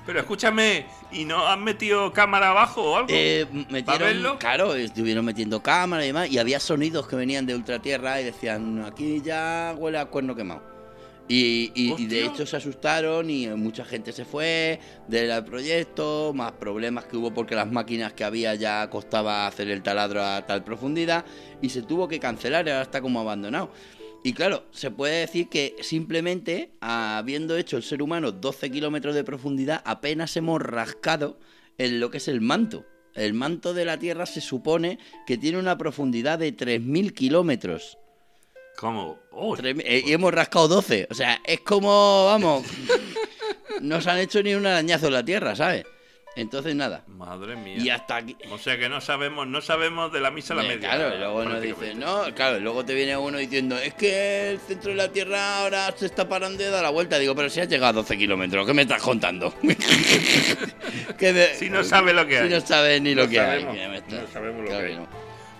Pero escúchame, ¿y no han metido cámara abajo o algo? Eh, ¿Para metieron, verlo? claro, estuvieron metiendo cámara y demás, y había sonidos que venían de ultratierra y decían, aquí ya huele a cuerno quemado. Y, y- y de hecho se asustaron y mucha gente se fue del proyecto, más problemas que hubo porque las máquinas que había ya costaba hacer el taladro a tal profundidad y se tuvo que cancelar y ahora está como abandonado. Y claro, se puede decir que simplemente habiendo hecho el ser humano 12 kilómetros de profundidad, apenas hemos rascado en lo que es el manto. El manto de la Tierra se supone que tiene una profundidad de 3.000 kilómetros. ¿Cómo? Oh, eh, y hemos rascado 12. O sea, es como, vamos, [LAUGHS] no se han hecho ni un arañazo en la Tierra, ¿sabes? Entonces nada. Madre mía. Y hasta aquí. O sea que no sabemos, no sabemos de la misa a la Eh, media. Claro, y luego nos dice, prácticamente. no, claro, y luego te viene uno diciendo, es que el centro de la Tierra ahora se está parando de dar la vuelta. Digo, pero si has llegado a 12 kilómetros, ¿qué me estás contando? [LAUGHS] Que Si no sabe lo que si hay. no sabes ni lo que sabemos, hay. ¿qué me estás- no sabemos lo Claro que hay. no.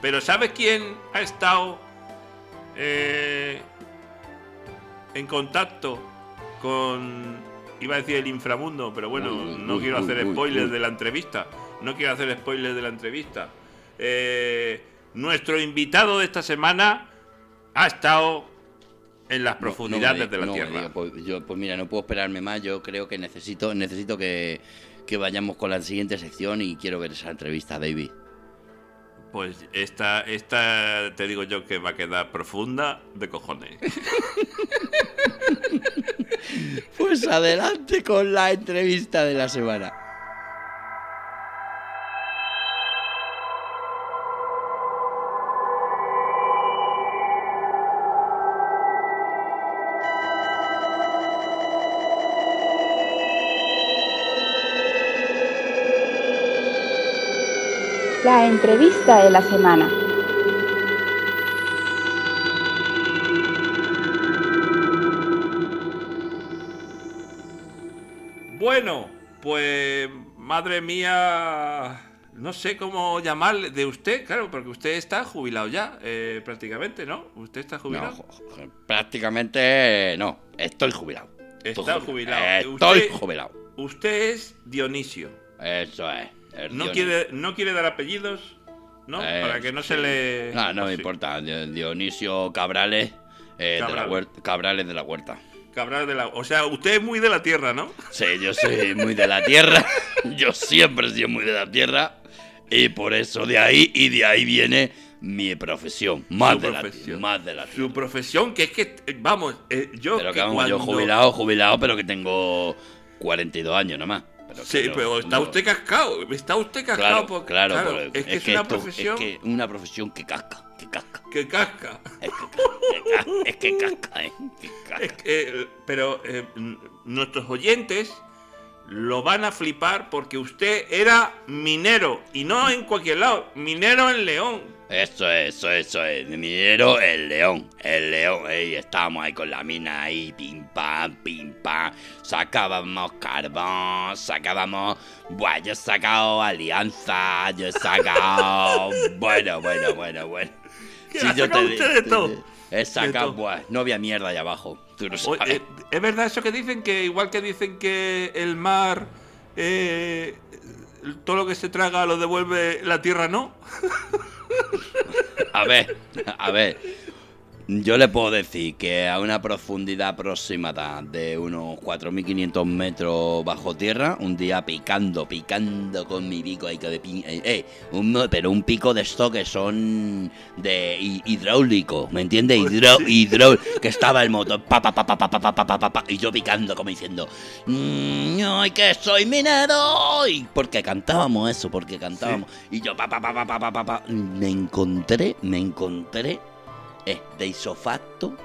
Pero ¿sabes quién ha estado eh, en contacto con, iba a decir el inframundo, pero bueno, Uy, uy, no uy, quiero hacer spoilers de la entrevista. No quiero hacer spoilers de la entrevista. Eh, nuestro invitado de esta semana ha estado en las profundidades no de la no Tierra. diga, pues, yo, pues mira, no puedo esperarme más. Yo creo que necesito, necesito que, que vayamos con la siguiente sección y quiero ver esa entrevista, David. Pues esta, esta te digo yo que va a quedar profunda de cojones. [LAUGHS] Pues adelante con la entrevista de la semana. Entrevista de la semana. Bueno, pues madre mía, no sé cómo llamarle de usted, claro, porque usted está jubilado ya, eh, prácticamente, ¿no? ¿Usted está jubilado? prácticamente no. Estoy jubilado. Está jubilado. Estoy Usted- jubilado. Usted es Dionisio. Eso es. No quiere, no quiere dar apellidos, ¿no? Eh, Para que no sí. se le. No, no me importa. Di- Dionisio Cabrales, eh, de la huerta, Cabrales de la Huerta. Cabral de la. O sea, usted es muy de la tierra, ¿no? Sí, yo soy muy de la tierra. Yo siempre he sido muy de la tierra. Y por eso de ahí, y de ahí viene mi profesión. Más, Su de, la, profesión. más de la tierra. Su profesión, que es que, eh, vamos, eh, yo. Pero que que vamos, yo jubilado, jubilado, pero que tengo 42 años nomás. Pero Sí, no- pero está no- usted cascado. Está usted cascado. Claro, porque- claro, claro, pero es que es, una esto- profesión Es que una profesión que casca, que casca. que casca. Es que, casca, es que casca, eh, que casca. Es que, eh, pero eh, nuestros oyentes lo van a flipar porque usted era minero y no en cualquier lado, minero en León. Eso es, eso es, eso es. Minero, el león. El león. Ey, estábamos ahí con la mina ahí, pim pam, pim pam. Sacábamos carbón, sacábamos. Buah, yo he sacado alianza, yo he sacado. [LAUGHS] bueno, bueno, bueno, bueno. ¿Qué ha usted de te- todo? He sacado, buah, no había mierda allá abajo. Tú sabes. eh, ¿Es verdad eso que dicen que igual que dicen que el mar eh, todo lo que se traga lo devuelve la tierra no? [LAUGHS] A ver, a ver. Yo le puedo decir que a una profundidad aproximada de unos 4.500 metros bajo tierra, un día picando, picando con mi pico ahí que de pi- eh, eh, un- pero un pico de esto que son de hi- hidráulico, ¿me entiendes? Pues Hidró, sí. hidró- que estaba el motor, pa, pa, pa, pa, pa, pa, pa, pa, pa, y yo picando como diciendo, "Mm, ¡ay, que soy minero! Y porque cantábamos eso, porque cantábamos. Y yo, pa, pa, pa, pa, pa, pa, pa, me encontré, me encontré eh, de isofacto,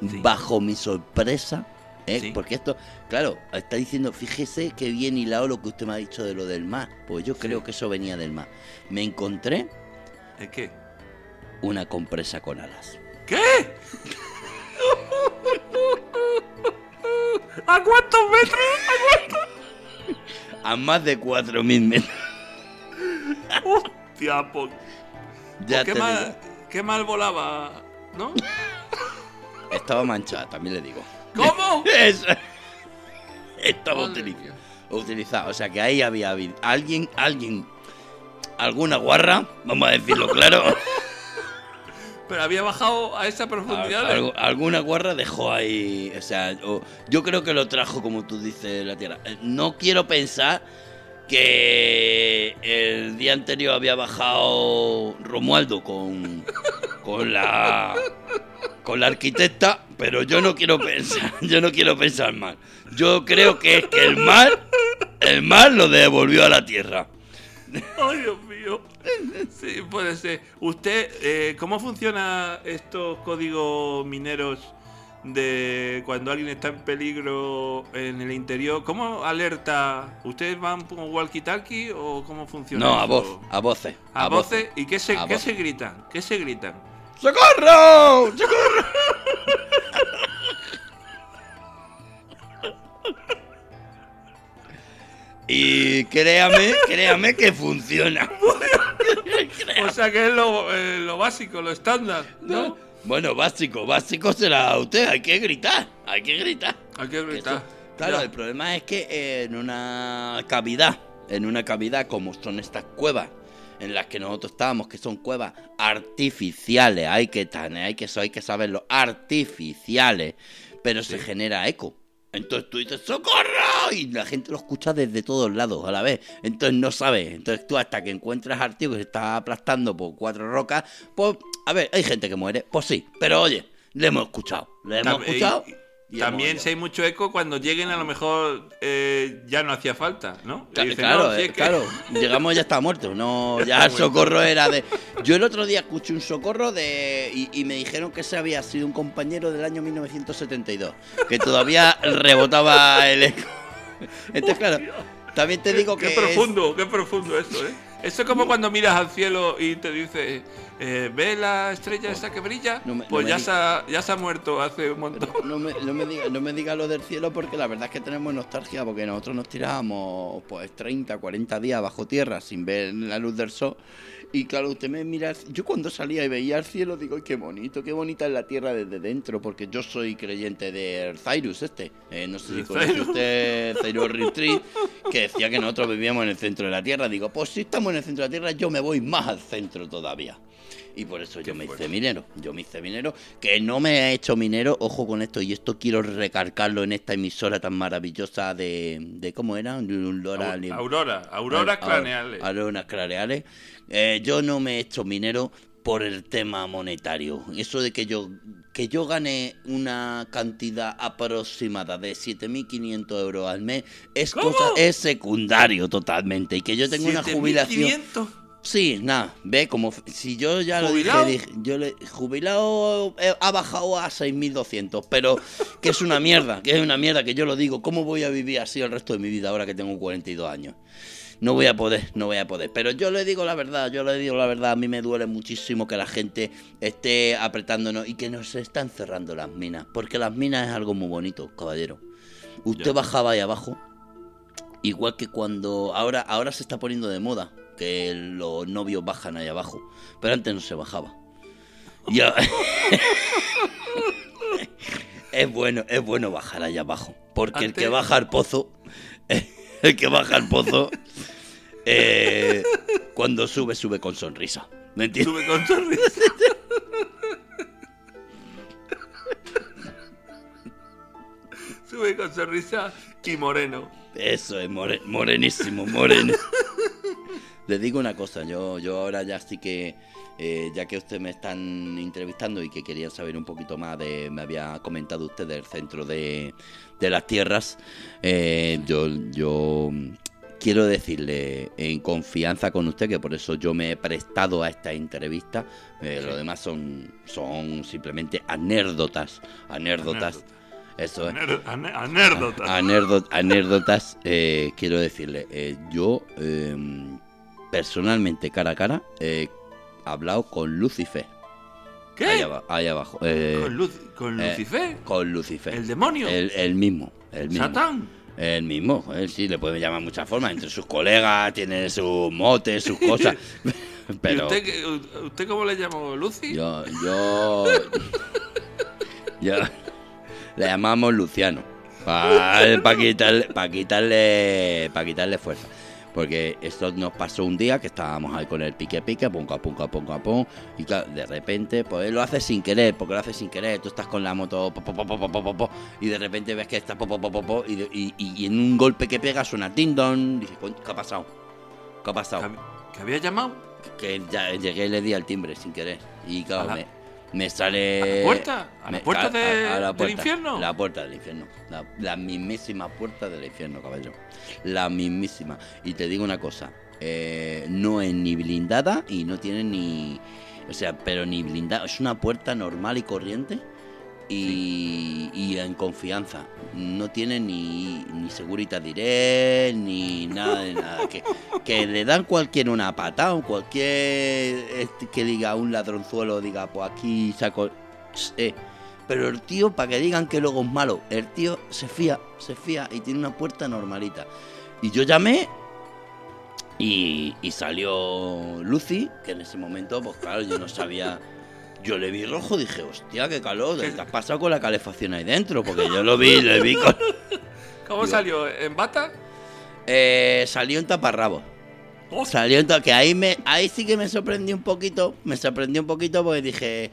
Sí. bajo mi sorpresa. eh, Sí. Porque esto, claro, está diciendo, fíjese que bien hilado lo que usted me ha dicho de lo del mar. Pues yo creo que eso venía del mar. Me encontré ¿Es qué? una compresa con alas. ¿Qué? [LAUGHS] ¿A cuántos metros? A [LAUGHS] más de 4.000 metros. [LAUGHS] Hostia, pues. Ya ¿Qué mal, qué mal volaba, ¿no? [LAUGHS] Estaba manchada, también le digo. ¿Cómo? [LAUGHS] Estaba Madre utili- mía. utilizado. O sea que ahí había habido alguien, alguien, alguna guarra, vamos a decirlo claro. [LAUGHS] Pero había bajado a esa profundidad. Al- algo- alguna guarra dejó ahí. O sea, yo creo que lo trajo, como tú dices, la tierra. Eh, No quiero pensar que el día anterior había bajado Romualdo con, con la con la arquitecta, pero yo no quiero pensar, [LAUGHS] yo no quiero pensar mal. Yo creo que es que el mar, el mar lo devolvió a la tierra. Ay, Dios mío. Sí, puede ser. Usted, eh, ¿cómo funciona estos códigos mineros de cuando alguien está en peligro en el interior. ¿Cómo alerta? ¿Ustedes van con walkie-talkie o cómo funciona? No, a voz, a voces. ¿A, voces? ¿Y qué se, qué se gritan? ¿Qué se gritan? ¡Socorro! ¡Socorro! Y créame, créame que funciona. O sea que es lo, eh, lo básico, lo estándar, ¿no? Bueno, básico, básico será usted, hay que gritar, hay que gritar. Hay que gritar. eso- claro, Ya. el problema es que en una cavidad, en una cavidad como son estas cuevas en las que nosotros estábamos, que son cuevas artificiales, hay que tener, hay que, eso hay que saberlo, artificiales, pero se genera eco. Entonces tú dices ¡Socorro! Y la gente lo escucha desde todos lados a la vez. Entonces no sabes. Entonces tú hasta que encuentras tío que se está aplastando por cuatro rocas, pues, a ver, hay gente que muere. Pues sí, pero oye, le hemos escuchado. Le hemos escuchado. y También si hay mucho eco, cuando lleguen a lo mejor eh, ya no hacía falta, ¿no? Cla- Y dicen, claro, no, si eh, es que- claro. Llegamos ya está muerto. No, [LAUGHS] ya el socorro era de. Yo el otro día escuché un socorro de. Y, y me dijeron que ese había sido un compañero del año 1972. Que todavía [LAUGHS] rebotaba el eco. Entonces, claro. También te digo Qué que. es- profundo, qué profundo eso, ¿eh? Eso es como cuando miras al cielo y te dice, eh, ¿ve la estrella esa que brilla? No me- no pues me ya, se ha, ya se ha muerto hace un montón. No me, no, me diga, no me diga lo del cielo porque la verdad es que tenemos nostalgia porque nosotros nos tirábamos pues 30, 40 días bajo tierra sin ver la luz del sol y claro, usted me mira, yo cuando salía y veía el cielo digo, "Ay, qué bonito, qué bonita es la tierra desde dentro porque yo soy creyente del Cyrus este, Eh, no sé si ¿El conoce usted Cyrus Retreat que decía que nosotros vivíamos en el centro de la tierra, digo, pues si estamos en el centro de la tierra yo me voy más al centro todavía. Y por eso yo me hice minero. Yo me hice minero. Que no me he hecho minero, ojo con esto, y esto quiero recalcarlo en esta emisora tan maravillosa de. de ¿Cómo era? Aurora, auroras Au- craneales. Auroras craneales. Eh, yo no me he hecho minero por el tema monetario. Eso de que yo que yo gane una cantidad aproximada de 7.500 euros al mes es ¿Cómo? cosa es secundario totalmente y que yo tengo una jubilación 7.500. Sí, nada, ve como si yo ya lo ¿Jubilado? dije, dije, yo le jubilado eh, ha bajado a 6200, pero que es una mierda, que es una mierda que yo lo digo, ¿cómo voy a vivir así el resto de mi vida ahora que tengo 42 años? No voy a poder, no voy a poder. Pero yo le digo la verdad, yo le digo la verdad, a mí me duele muchísimo que la gente esté apretándonos y que nos están cerrando las minas, porque las minas es algo muy bonito, caballero. Usted bajaba ahí abajo, igual que cuando ahora ahora se está poniendo de moda que los novios bajan ahí abajo, pero antes no se bajaba. [LAUGHS] Es bueno, es bueno bajar allá abajo, porque el que baja al pozo, [LAUGHS] el que baja al pozo, eh, cuando sube sube con sonrisa, ¿me entiendes? Sube con sonrisa. Sube con sonrisa y moreno. Eso es more- morenísimo, moreno. Les digo una cosa, yo, yo ahora ya sí que, eh, ya que ustedes me están entrevistando y que querían saber un poquito más de, me había comentado usted del centro de, de las tierras, eh, yo, yo quiero decirle en confianza con usted que por eso yo me he prestado a esta entrevista, eh, lo demás son, son simplemente anécdotas, anécdotas. Anécdota. Eso es. Anécdotas, eh, quiero decirle, eh, yo eh, personalmente cara a cara he hablado con Lucifer. Ahí, ¿Qué? aba- ahí abajo. eh, ¿Con, Luz- con eh, Lucifer? con Lucifer. ¿El demonio? El, el mismo. El mismo. ¿Satán? El mismo. Él sí, le puede llamar muchas formas. Entre sus colegas, tiene sus motes, sus cosas. [LAUGHS] ¿Y [LAUGHS] Pero usted, qué- usted cómo le llamó? ¿Lucy? yo, yo, yo le llamamos Luciano para quitarle, para quitarle, para quitarle fuerza. Porque esto nos pasó un día que estábamos ahí con el pique pique, pum, pum, pum, pum, y claro, de repente, pues él lo hace sin querer, porque lo hace sin querer, tú estás con la moto, y de repente ves que está, y, en un golpe que pega suena tindón, dices, ¿qué ha pasado? ¿Qué ha pasado? ¿Que había llamado? Que ya llegué y le di al timbre sin querer, y claro, me, me sale. ¿A la puerta? ¿A la me- puerta de- del puerta, infierno? La puerta del infierno. La, la mismísima puerta del infierno, caballero. La mismísima. Y te digo una cosa: eh, no es ni blindada y no tiene ni. O sea, pero ni blindada. Es una puerta normal y corriente. Y, y en confianza. No tiene ni, ni segurita direct, ni nada de nada. Que, que le dan cualquier una patada, o cualquier este, que diga un ladronzuelo, diga, pues aquí saco. eh. Pero el tío, para que digan que luego es malo, el tío se fía, se fía y tiene una puerta normalita. Y yo llamé y, y salió Lucy, que en ese momento, pues claro, yo no sabía. Yo le vi rojo, dije, hostia, qué calor, ¿qué has pasado con la calefacción ahí dentro? Porque yo lo vi, le vi [LAUGHS] con. ¿Cómo salió? ¿En bata? Eh, salió en taparrabo. Oh, Salió en que ahí me, ahí sí que me sorprendió un poquito, me sorprendió un poquito porque dije,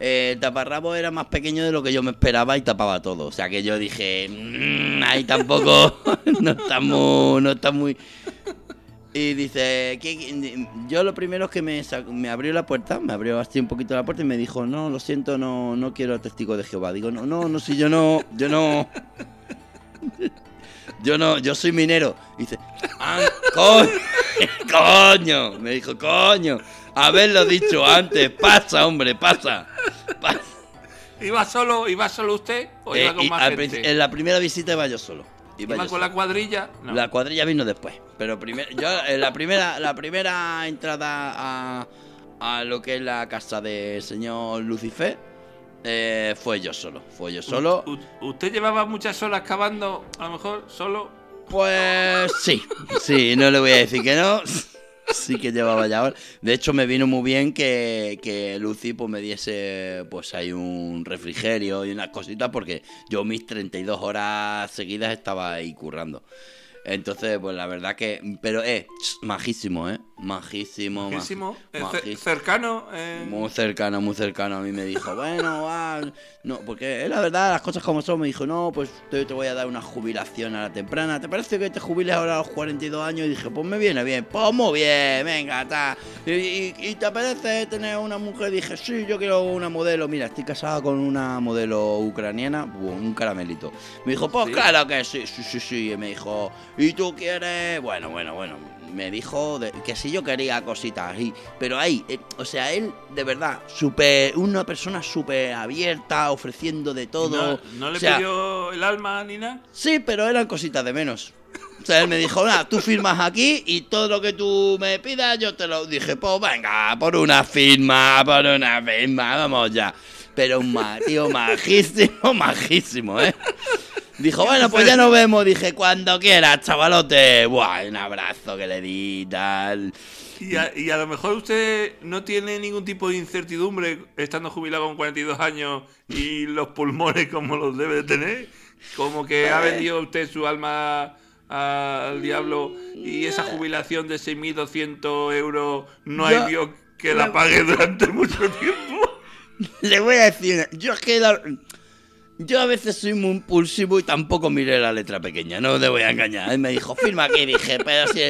eh, el taparrabo era más pequeño de lo que yo me esperaba y tapaba todo. O sea que yo dije, "Mm, ahí tampoco, [LAUGHS] no está muy, no está muy. Y dice, ¿qué- qué?". yo lo primero es que me, me abrió la puerta, me abrió así un poquito la puerta y me dijo, no, lo siento, no, no quiero testigo de Jehová. Digo, no, no, no, si yo no, yo no. Yo no, yo soy minero. Y dice, ah, coño, [LAUGHS] coño. Me dijo, coño. Haberlo dicho antes. Pasa, hombre, pasa. pasa. ¿Iba solo, iba solo usted o iba Eh, con más gente? en la primera visita iba yo solo. Iba ¿Iba con la cuadrilla? No. La cuadrilla vino después. Pero primero, yo en la primera, la primera entrada a, a lo que es la casa del señor Lucifer eh, fue yo solo. Fue yo solo. U- ¿Usted llevaba muchas horas cavando, a lo mejor, solo? Pues sí, sí, no le voy a decir que no. Sí que llevaba ya. De hecho, me vino muy bien que, que Lucy pues, me diese pues ahí un refrigerio y unas cositas porque yo mis 32 horas seguidas estaba ahí currando. Entonces, pues la verdad que... Pero, eh, majísimo, ¿eh? Majísimo, eh, majísimo. cercano. eh, Muy cercano, muy cercano. A mí me dijo, bueno, va. No, porque él, la verdad, las cosas como son, me dijo, no, pues te, te voy a dar una jubilación a la temprana. ¿Te parece que te jubiles ahora a los 42 años? Y dije, pues me viene bien. Pues muy bien, venga, está. Y, y- y te apetece tener una mujer? dije, sí, yo quiero una modelo. Mira, estoy casada con una modelo ucraniana, un caramelito. Me dijo, pues ¿Sí? claro que sí, sí, sí, sí. Y me dijo, ¿y tú quieres? Bueno, bueno, bueno me dijo de- que si yo quería cositas y pero ahí eh, o sea él de verdad súper una persona súper abierta ofreciendo de todo. no, no le O sea, pidió el alma ni nada? sí pero eran cositas de menos. O sea él me dijo nada tú firmas aquí y todo lo que tú me pidas yo te lo dije pues venga por una firma por una firma vamos ya pero un tío majísimo [LAUGHS] majísimo eh Dijo, bueno, pues ya nos vemos. Dije, cuando quieras, chavalote. Buah, un abrazo que le di y tal. Y a, y a lo mejor usted no tiene ningún tipo de incertidumbre estando jubilado con 42 años y los pulmones como los debe de tener. Como que ha vendido usted su alma al diablo y esa jubilación de 6.200 euros no hay Dios que la pague durante mucho tiempo. [LAUGHS] Le voy a decir, yo es que la- yo a veces soy muy impulsivo y tampoco miré la letra pequeña, no te voy a engañar. Él me dijo, firma aquí, dije, pero si...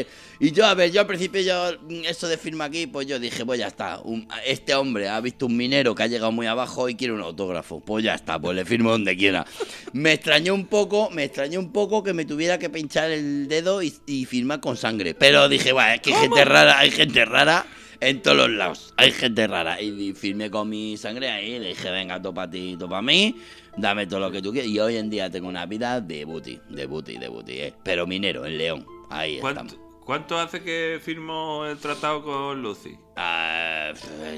Y yo, a ver, yo al principio, yo, eso de firma aquí, pues yo dije, pues ya está. un- este hombre ha visto un minero que ha llegado muy abajo y quiere un autógrafo. Pues ya está, pues le firmo donde quiera. Me extrañó un poco, me extrañó un poco que me tuviera que pinchar el dedo y, y firmar con sangre. Pero dije, bueno, es que hay gente rara, hay gente rara en todos los lados. Hay gente rara. Y firmé con mi sangre ahí. Le dije, venga, topa ti, topa mí. Dame todo lo que tú quieras. Y hoy en día tengo una vida de booty, de booty, de booty, eh. Pero minero, en León. Ahí estamos. ¿Cuánto, cuánto hace que firmó el tratado con Lucy? Ah,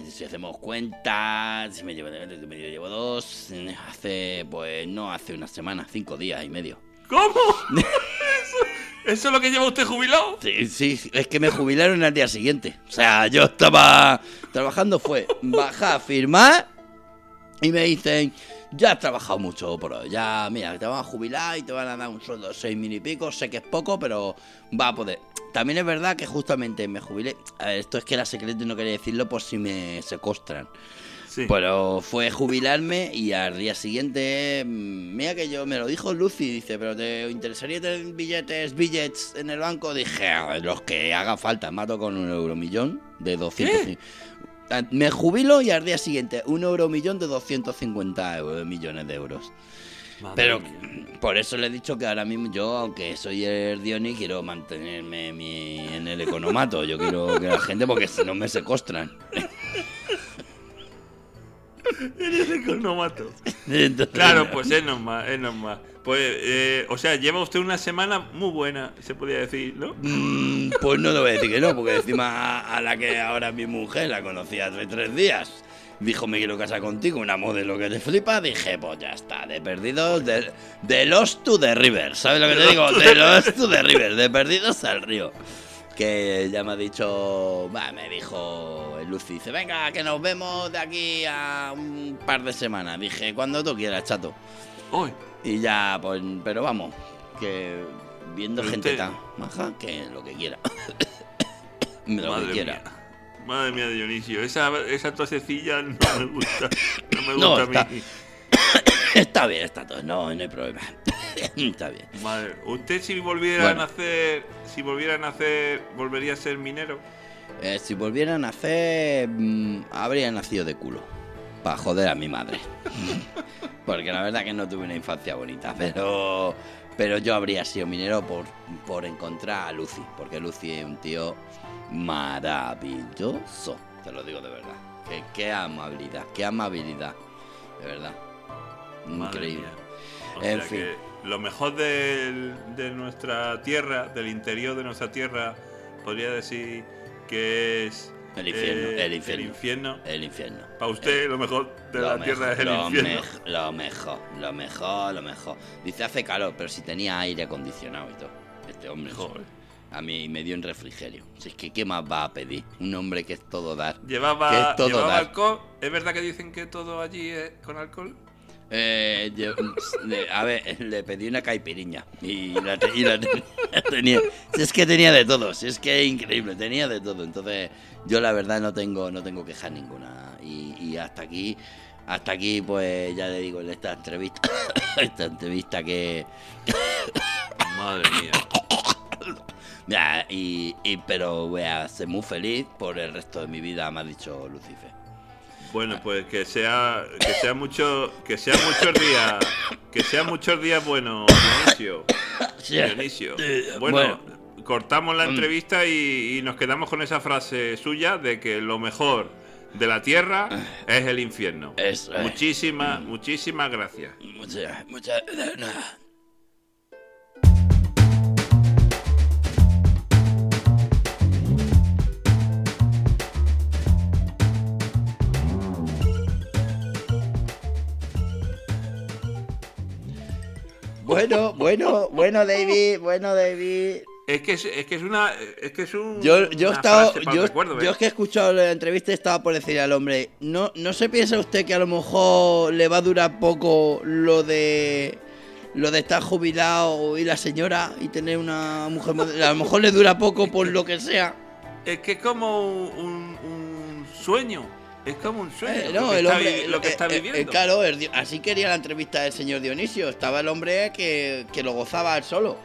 si hacemos cuentas, si me llevo, me llevo dos, hace, pues no hace una semana, cinco días y medio. ¿Cómo? [LAUGHS] [LAUGHS] ¿Eso, es lo que lleva usted jubilado? Sí, sí, es que me jubilaron al día siguiente. O sea, yo estaba trabajando, fue bajar, firmar y me dicen, ya has trabajado mucho por hoy, ya, mira, te van a jubilar y te van a dar un sueldo de seis mil y pico, sé que es poco, pero va a poder. También es verdad que justamente me jubilé, esto es que era secreto y no quería decirlo por si me secuestran. Sí. Pero fue jubilarme y al día siguiente, mm, mira que yo me lo dijo Lucy, dice, pero ¿te interesaría tener billetes, billets en el banco? Dije, "A ver, los que haga falta, mato con un euromillón de 200. Ah, Me jubilo y al día siguiente un euromillón de 250 euro- millones de euros. Madre Pero mía. por eso le he dicho que ahora mismo yo, aunque soy el Diony, quiero mantenerme mi- en el economato. Yo quiero que la gente, porque si no me secuestran. [LAUGHS] Eres economato. Entonces, Claro, pues es normal, es normal. Pues, eh, o sea, lleva usted una semana muy buena, se podría decir, ¿no? Mm, pues no le voy a decir que no, porque encima a la que ahora mi mujer la conocí hace tres días. Dijo, me quiero casar contigo, una modelo que te flipa. Dije, pues ya está, de perdidos, de, de Lost to the River. ¿Sabes lo que te digo? De Lost to the River, de perdidos al río. Que ya me ha dicho, me dijo Lucy, dice, venga, que nos vemos de aquí a un par de semanas. Dije, cuando tú quieras, chato. Hoy. Y ya, pues, pero vamos, que viendo Pero gente usted- tan maja, que lo que quiera. [COUGHS] lo que Madre quiera. mía. Madre mía, Dionisio, esa, esa tosecilla no me gusta. No me No, gusta está- a mí. [COUGHS] Está bien, está todo, no, no hay problema. [LAUGHS] está bien. Madre, usted si volviera Bueno. a nacer, si volviera a nacer, volvería a ser minero. Eh, si volvieran a nacer, mm, habría nacido de culo. Para joder a mi madre. [LAUGHS] Porque la verdad que no tuve una infancia bonita, pero. Pero yo habría sido minero por, por encontrar a Lucy. Porque Lucy es un tío maravilloso. Te lo digo de verdad. Qué amabilidad, qué amabilidad. De verdad. Increíble. En fin. Lo mejor del- de nuestra tierra, del interior de nuestra tierra, podría decir que es El infierno, eh, el infierno. El infierno. El infierno. Para usted lo mejor de Lo la mejor, tierra es el lo infierno. lo mejor, lo mejor, lo mejor. Dice hace calor, pero si tenía aire acondicionado y todo. Este hombre. Joder. A mí me dio un refrigerio. Si es que, ¿qué más va a pedir? Un hombre que es todo dar. Que Llevaba, es todo llevaba dar. alcohol. ¿Es verdad que dicen que todo allí es con alcohol? Eh, yo- le- a ver, le pedí una caipiriña y la, te- y la te- la [LAUGHS] tenía. Si es que tenía de todo, si es que es increíble, tenía de todo. Entonces, yo la verdad no tengo, no tengo quejas ninguna. Y, y hasta aquí, hasta aquí, pues ya le digo, en esta entrevista, [COUGHS] esta entrevista que. [COUGHS] Madre mía. Ya, y, y- pero voy a ser muy feliz por el resto de mi vida, me ha dicho Lucifer. Bueno, pues que sea, que sea mucho, que sean muchos días, que sean muchos días buenos, Dionisio. Dionisio. Bueno, cortamos la Mm. entrevista y, y nos quedamos con esa frase suya de que lo mejor de la tierra es el infierno. Eso es. Muchísimas, muchísimas gracias. Muchas, muchas. nada. Bueno, bueno, bueno, David, bueno, David. Es que es, es que es una, es que es un. Yo, yo he estado, yo, recuerdo, ¿eh? yo es que he escuchado la entrevista y estaba por decir al hombre, ¿no, ¿no se piensa usted que a lo mejor le va a durar poco lo de lo de estar jubilado y la señora y tener una mujer A lo mejor le dura poco por lo que sea. Es que es como un, un sueño. Es como un sueño. Eh, lo no, que el está hombre. vi- lo que eh, está eh, viviendo. eh, claro, el así quería la entrevista del señor Dionisio. Estaba el hombre que, que lo gozaba él solo.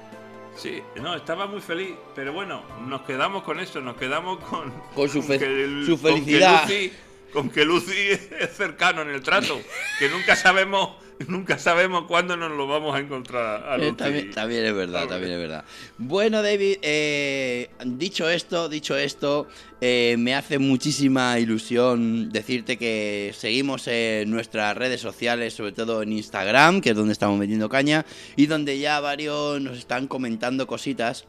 Sí, no, estaba muy feliz, pero bueno, nos quedamos con eso, nos quedamos con, Con su fe- que su con que felicidad. Lucy- Con que Lucy [LAUGHS] es cercano en el trato, que nunca sabemos, [LAUGHS] nunca sabemos cuándo nos lo vamos a encontrar a Eh, también, también es verdad, Hombre. también es verdad. Bueno, David, eh, dicho esto, dicho esto, eh, me hace muchísima ilusión decirte que seguimos en nuestras redes sociales, sobre todo en Instagram, que es donde estamos metiendo caña, y donde ya varios nos están comentando cositas.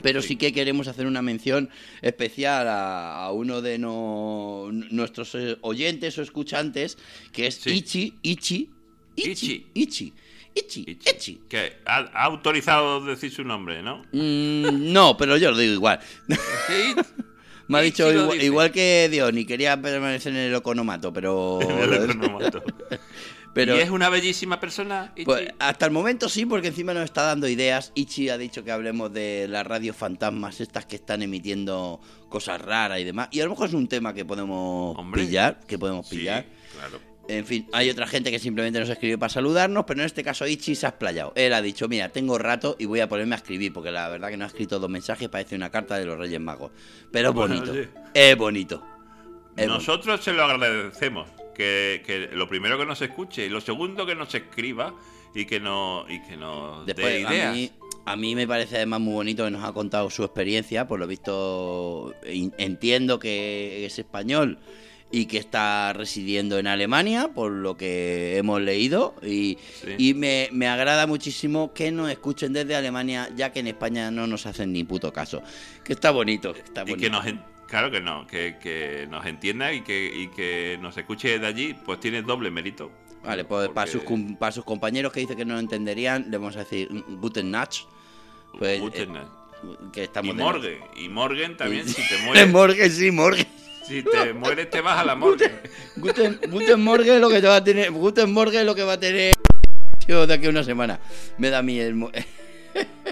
Pero sí. Sí. que queremos hacer una mención especial a, a uno de no- nuestros eh, oyentes o escuchantes, que es Sí. Ichi, Ichi, Ichi, Ichi, Ichi, Ichi, Ichi. Que ha, ha autorizado decir su nombre, ¿no? Mm, no, pero yo lo digo igual. Sí. [LAUGHS] Me ha dicho igual, igual que Diony, quería permanecer en el economato, pero. [LAUGHS] El economato. [LAUGHS] pero ¿Y es una bellísima persona? Ichi? pues, hasta el momento sí, porque encima nos está dando ideas. Ichi ha dicho que hablemos de las radios fantasmas, estas que están emitiendo cosas raras y demás. Y a lo mejor es un tema que podemos Hombre. pillar, que podemos Sí, pillar. claro. En fin, hay otra gente que simplemente nos escribe para saludarnos, pero en este caso Ichi se ha explayado. Él ha dicho, mira, tengo rato y voy a ponerme a escribir, porque la verdad que no ha escrito dos mensajes, parece una carta de los Reyes Magos. Pero es Bueno, bonito, es bonito. Es bonito. Nosotros se lo agradecemos. Que, que lo primero que nos escuche y lo segundo que nos escriba y que, no, y que nos dé Después, ideas. a mí, a mí me parece además muy bonito que nos ha contado su experiencia. Por lo visto, entiendo que es español y que está residiendo en Alemania, por lo que hemos leído. Y, Sí. y me, me agrada muchísimo que nos escuchen desde Alemania, ya que en España no nos hacen ni puto caso. Que está bonito. Está Y bonito. que nos, claro que no, que, que nos entienda y que, y que nos escuche de allí, pues tiene doble mérito. Vale, pues para sus, para sus compañeros que dicen que no lo entenderían, le vamos a decir Guten Nacht. Pues, Guten eh, Nacht. que y estamos Morgan, y Morgan también, si te mueres, [LAUGHS] Morgue, sí, Morgue. Si te mueres te vas a la morgue. Guten, Guten Morgue es lo que te va a tener. Guten Morgue es lo que va a tener tío, de aquí a una semana. Me da a mí el,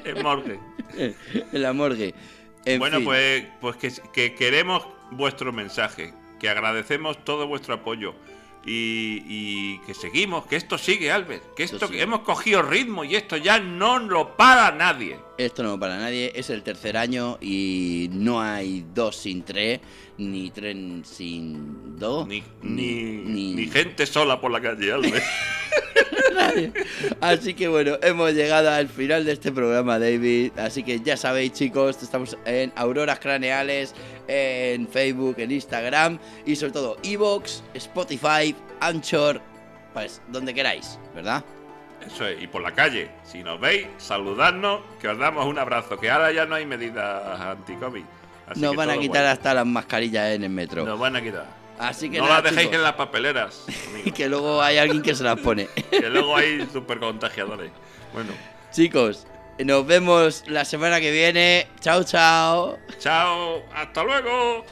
Es [LAUGHS] morgue. en la morgue. En bueno, fin. pues, pues que, que queremos vuestro mensaje, que agradecemos todo vuestro apoyo y, y que seguimos, que esto sigue, Albert, que Esto que hemos cogido ritmo y esto ya no lo para nadie. Esto no para nadie, es el tercer año y no hay dos sin tres, ni tres sin dos. Ni, ni, ni- ni gente sola por la calle, Albert. [LAUGHS] nadie. Así que bueno, hemos llegado al final de este programa, David. Así que ya sabéis, chicos, estamos en Auroras Craneales, en Facebook, en Instagram y sobre todo Evox, Spotify, Anchor, pues donde queráis, ¿verdad? Eso es, y por la calle, si nos veis, saludadnos, que os damos un abrazo, que ahora ya no hay medidas anti-COVID. Nos van a quitar hasta las mascarillas en el metro. Nos van a quitar. Así que no nada, las dejéis chicos, en las papeleras, [LAUGHS] y que luego hay alguien que se las pone. [LAUGHS] que luego hay super contagiadores. Bueno, Chicos, nos vemos la semana que viene. Chao, chao. chao, hasta luego.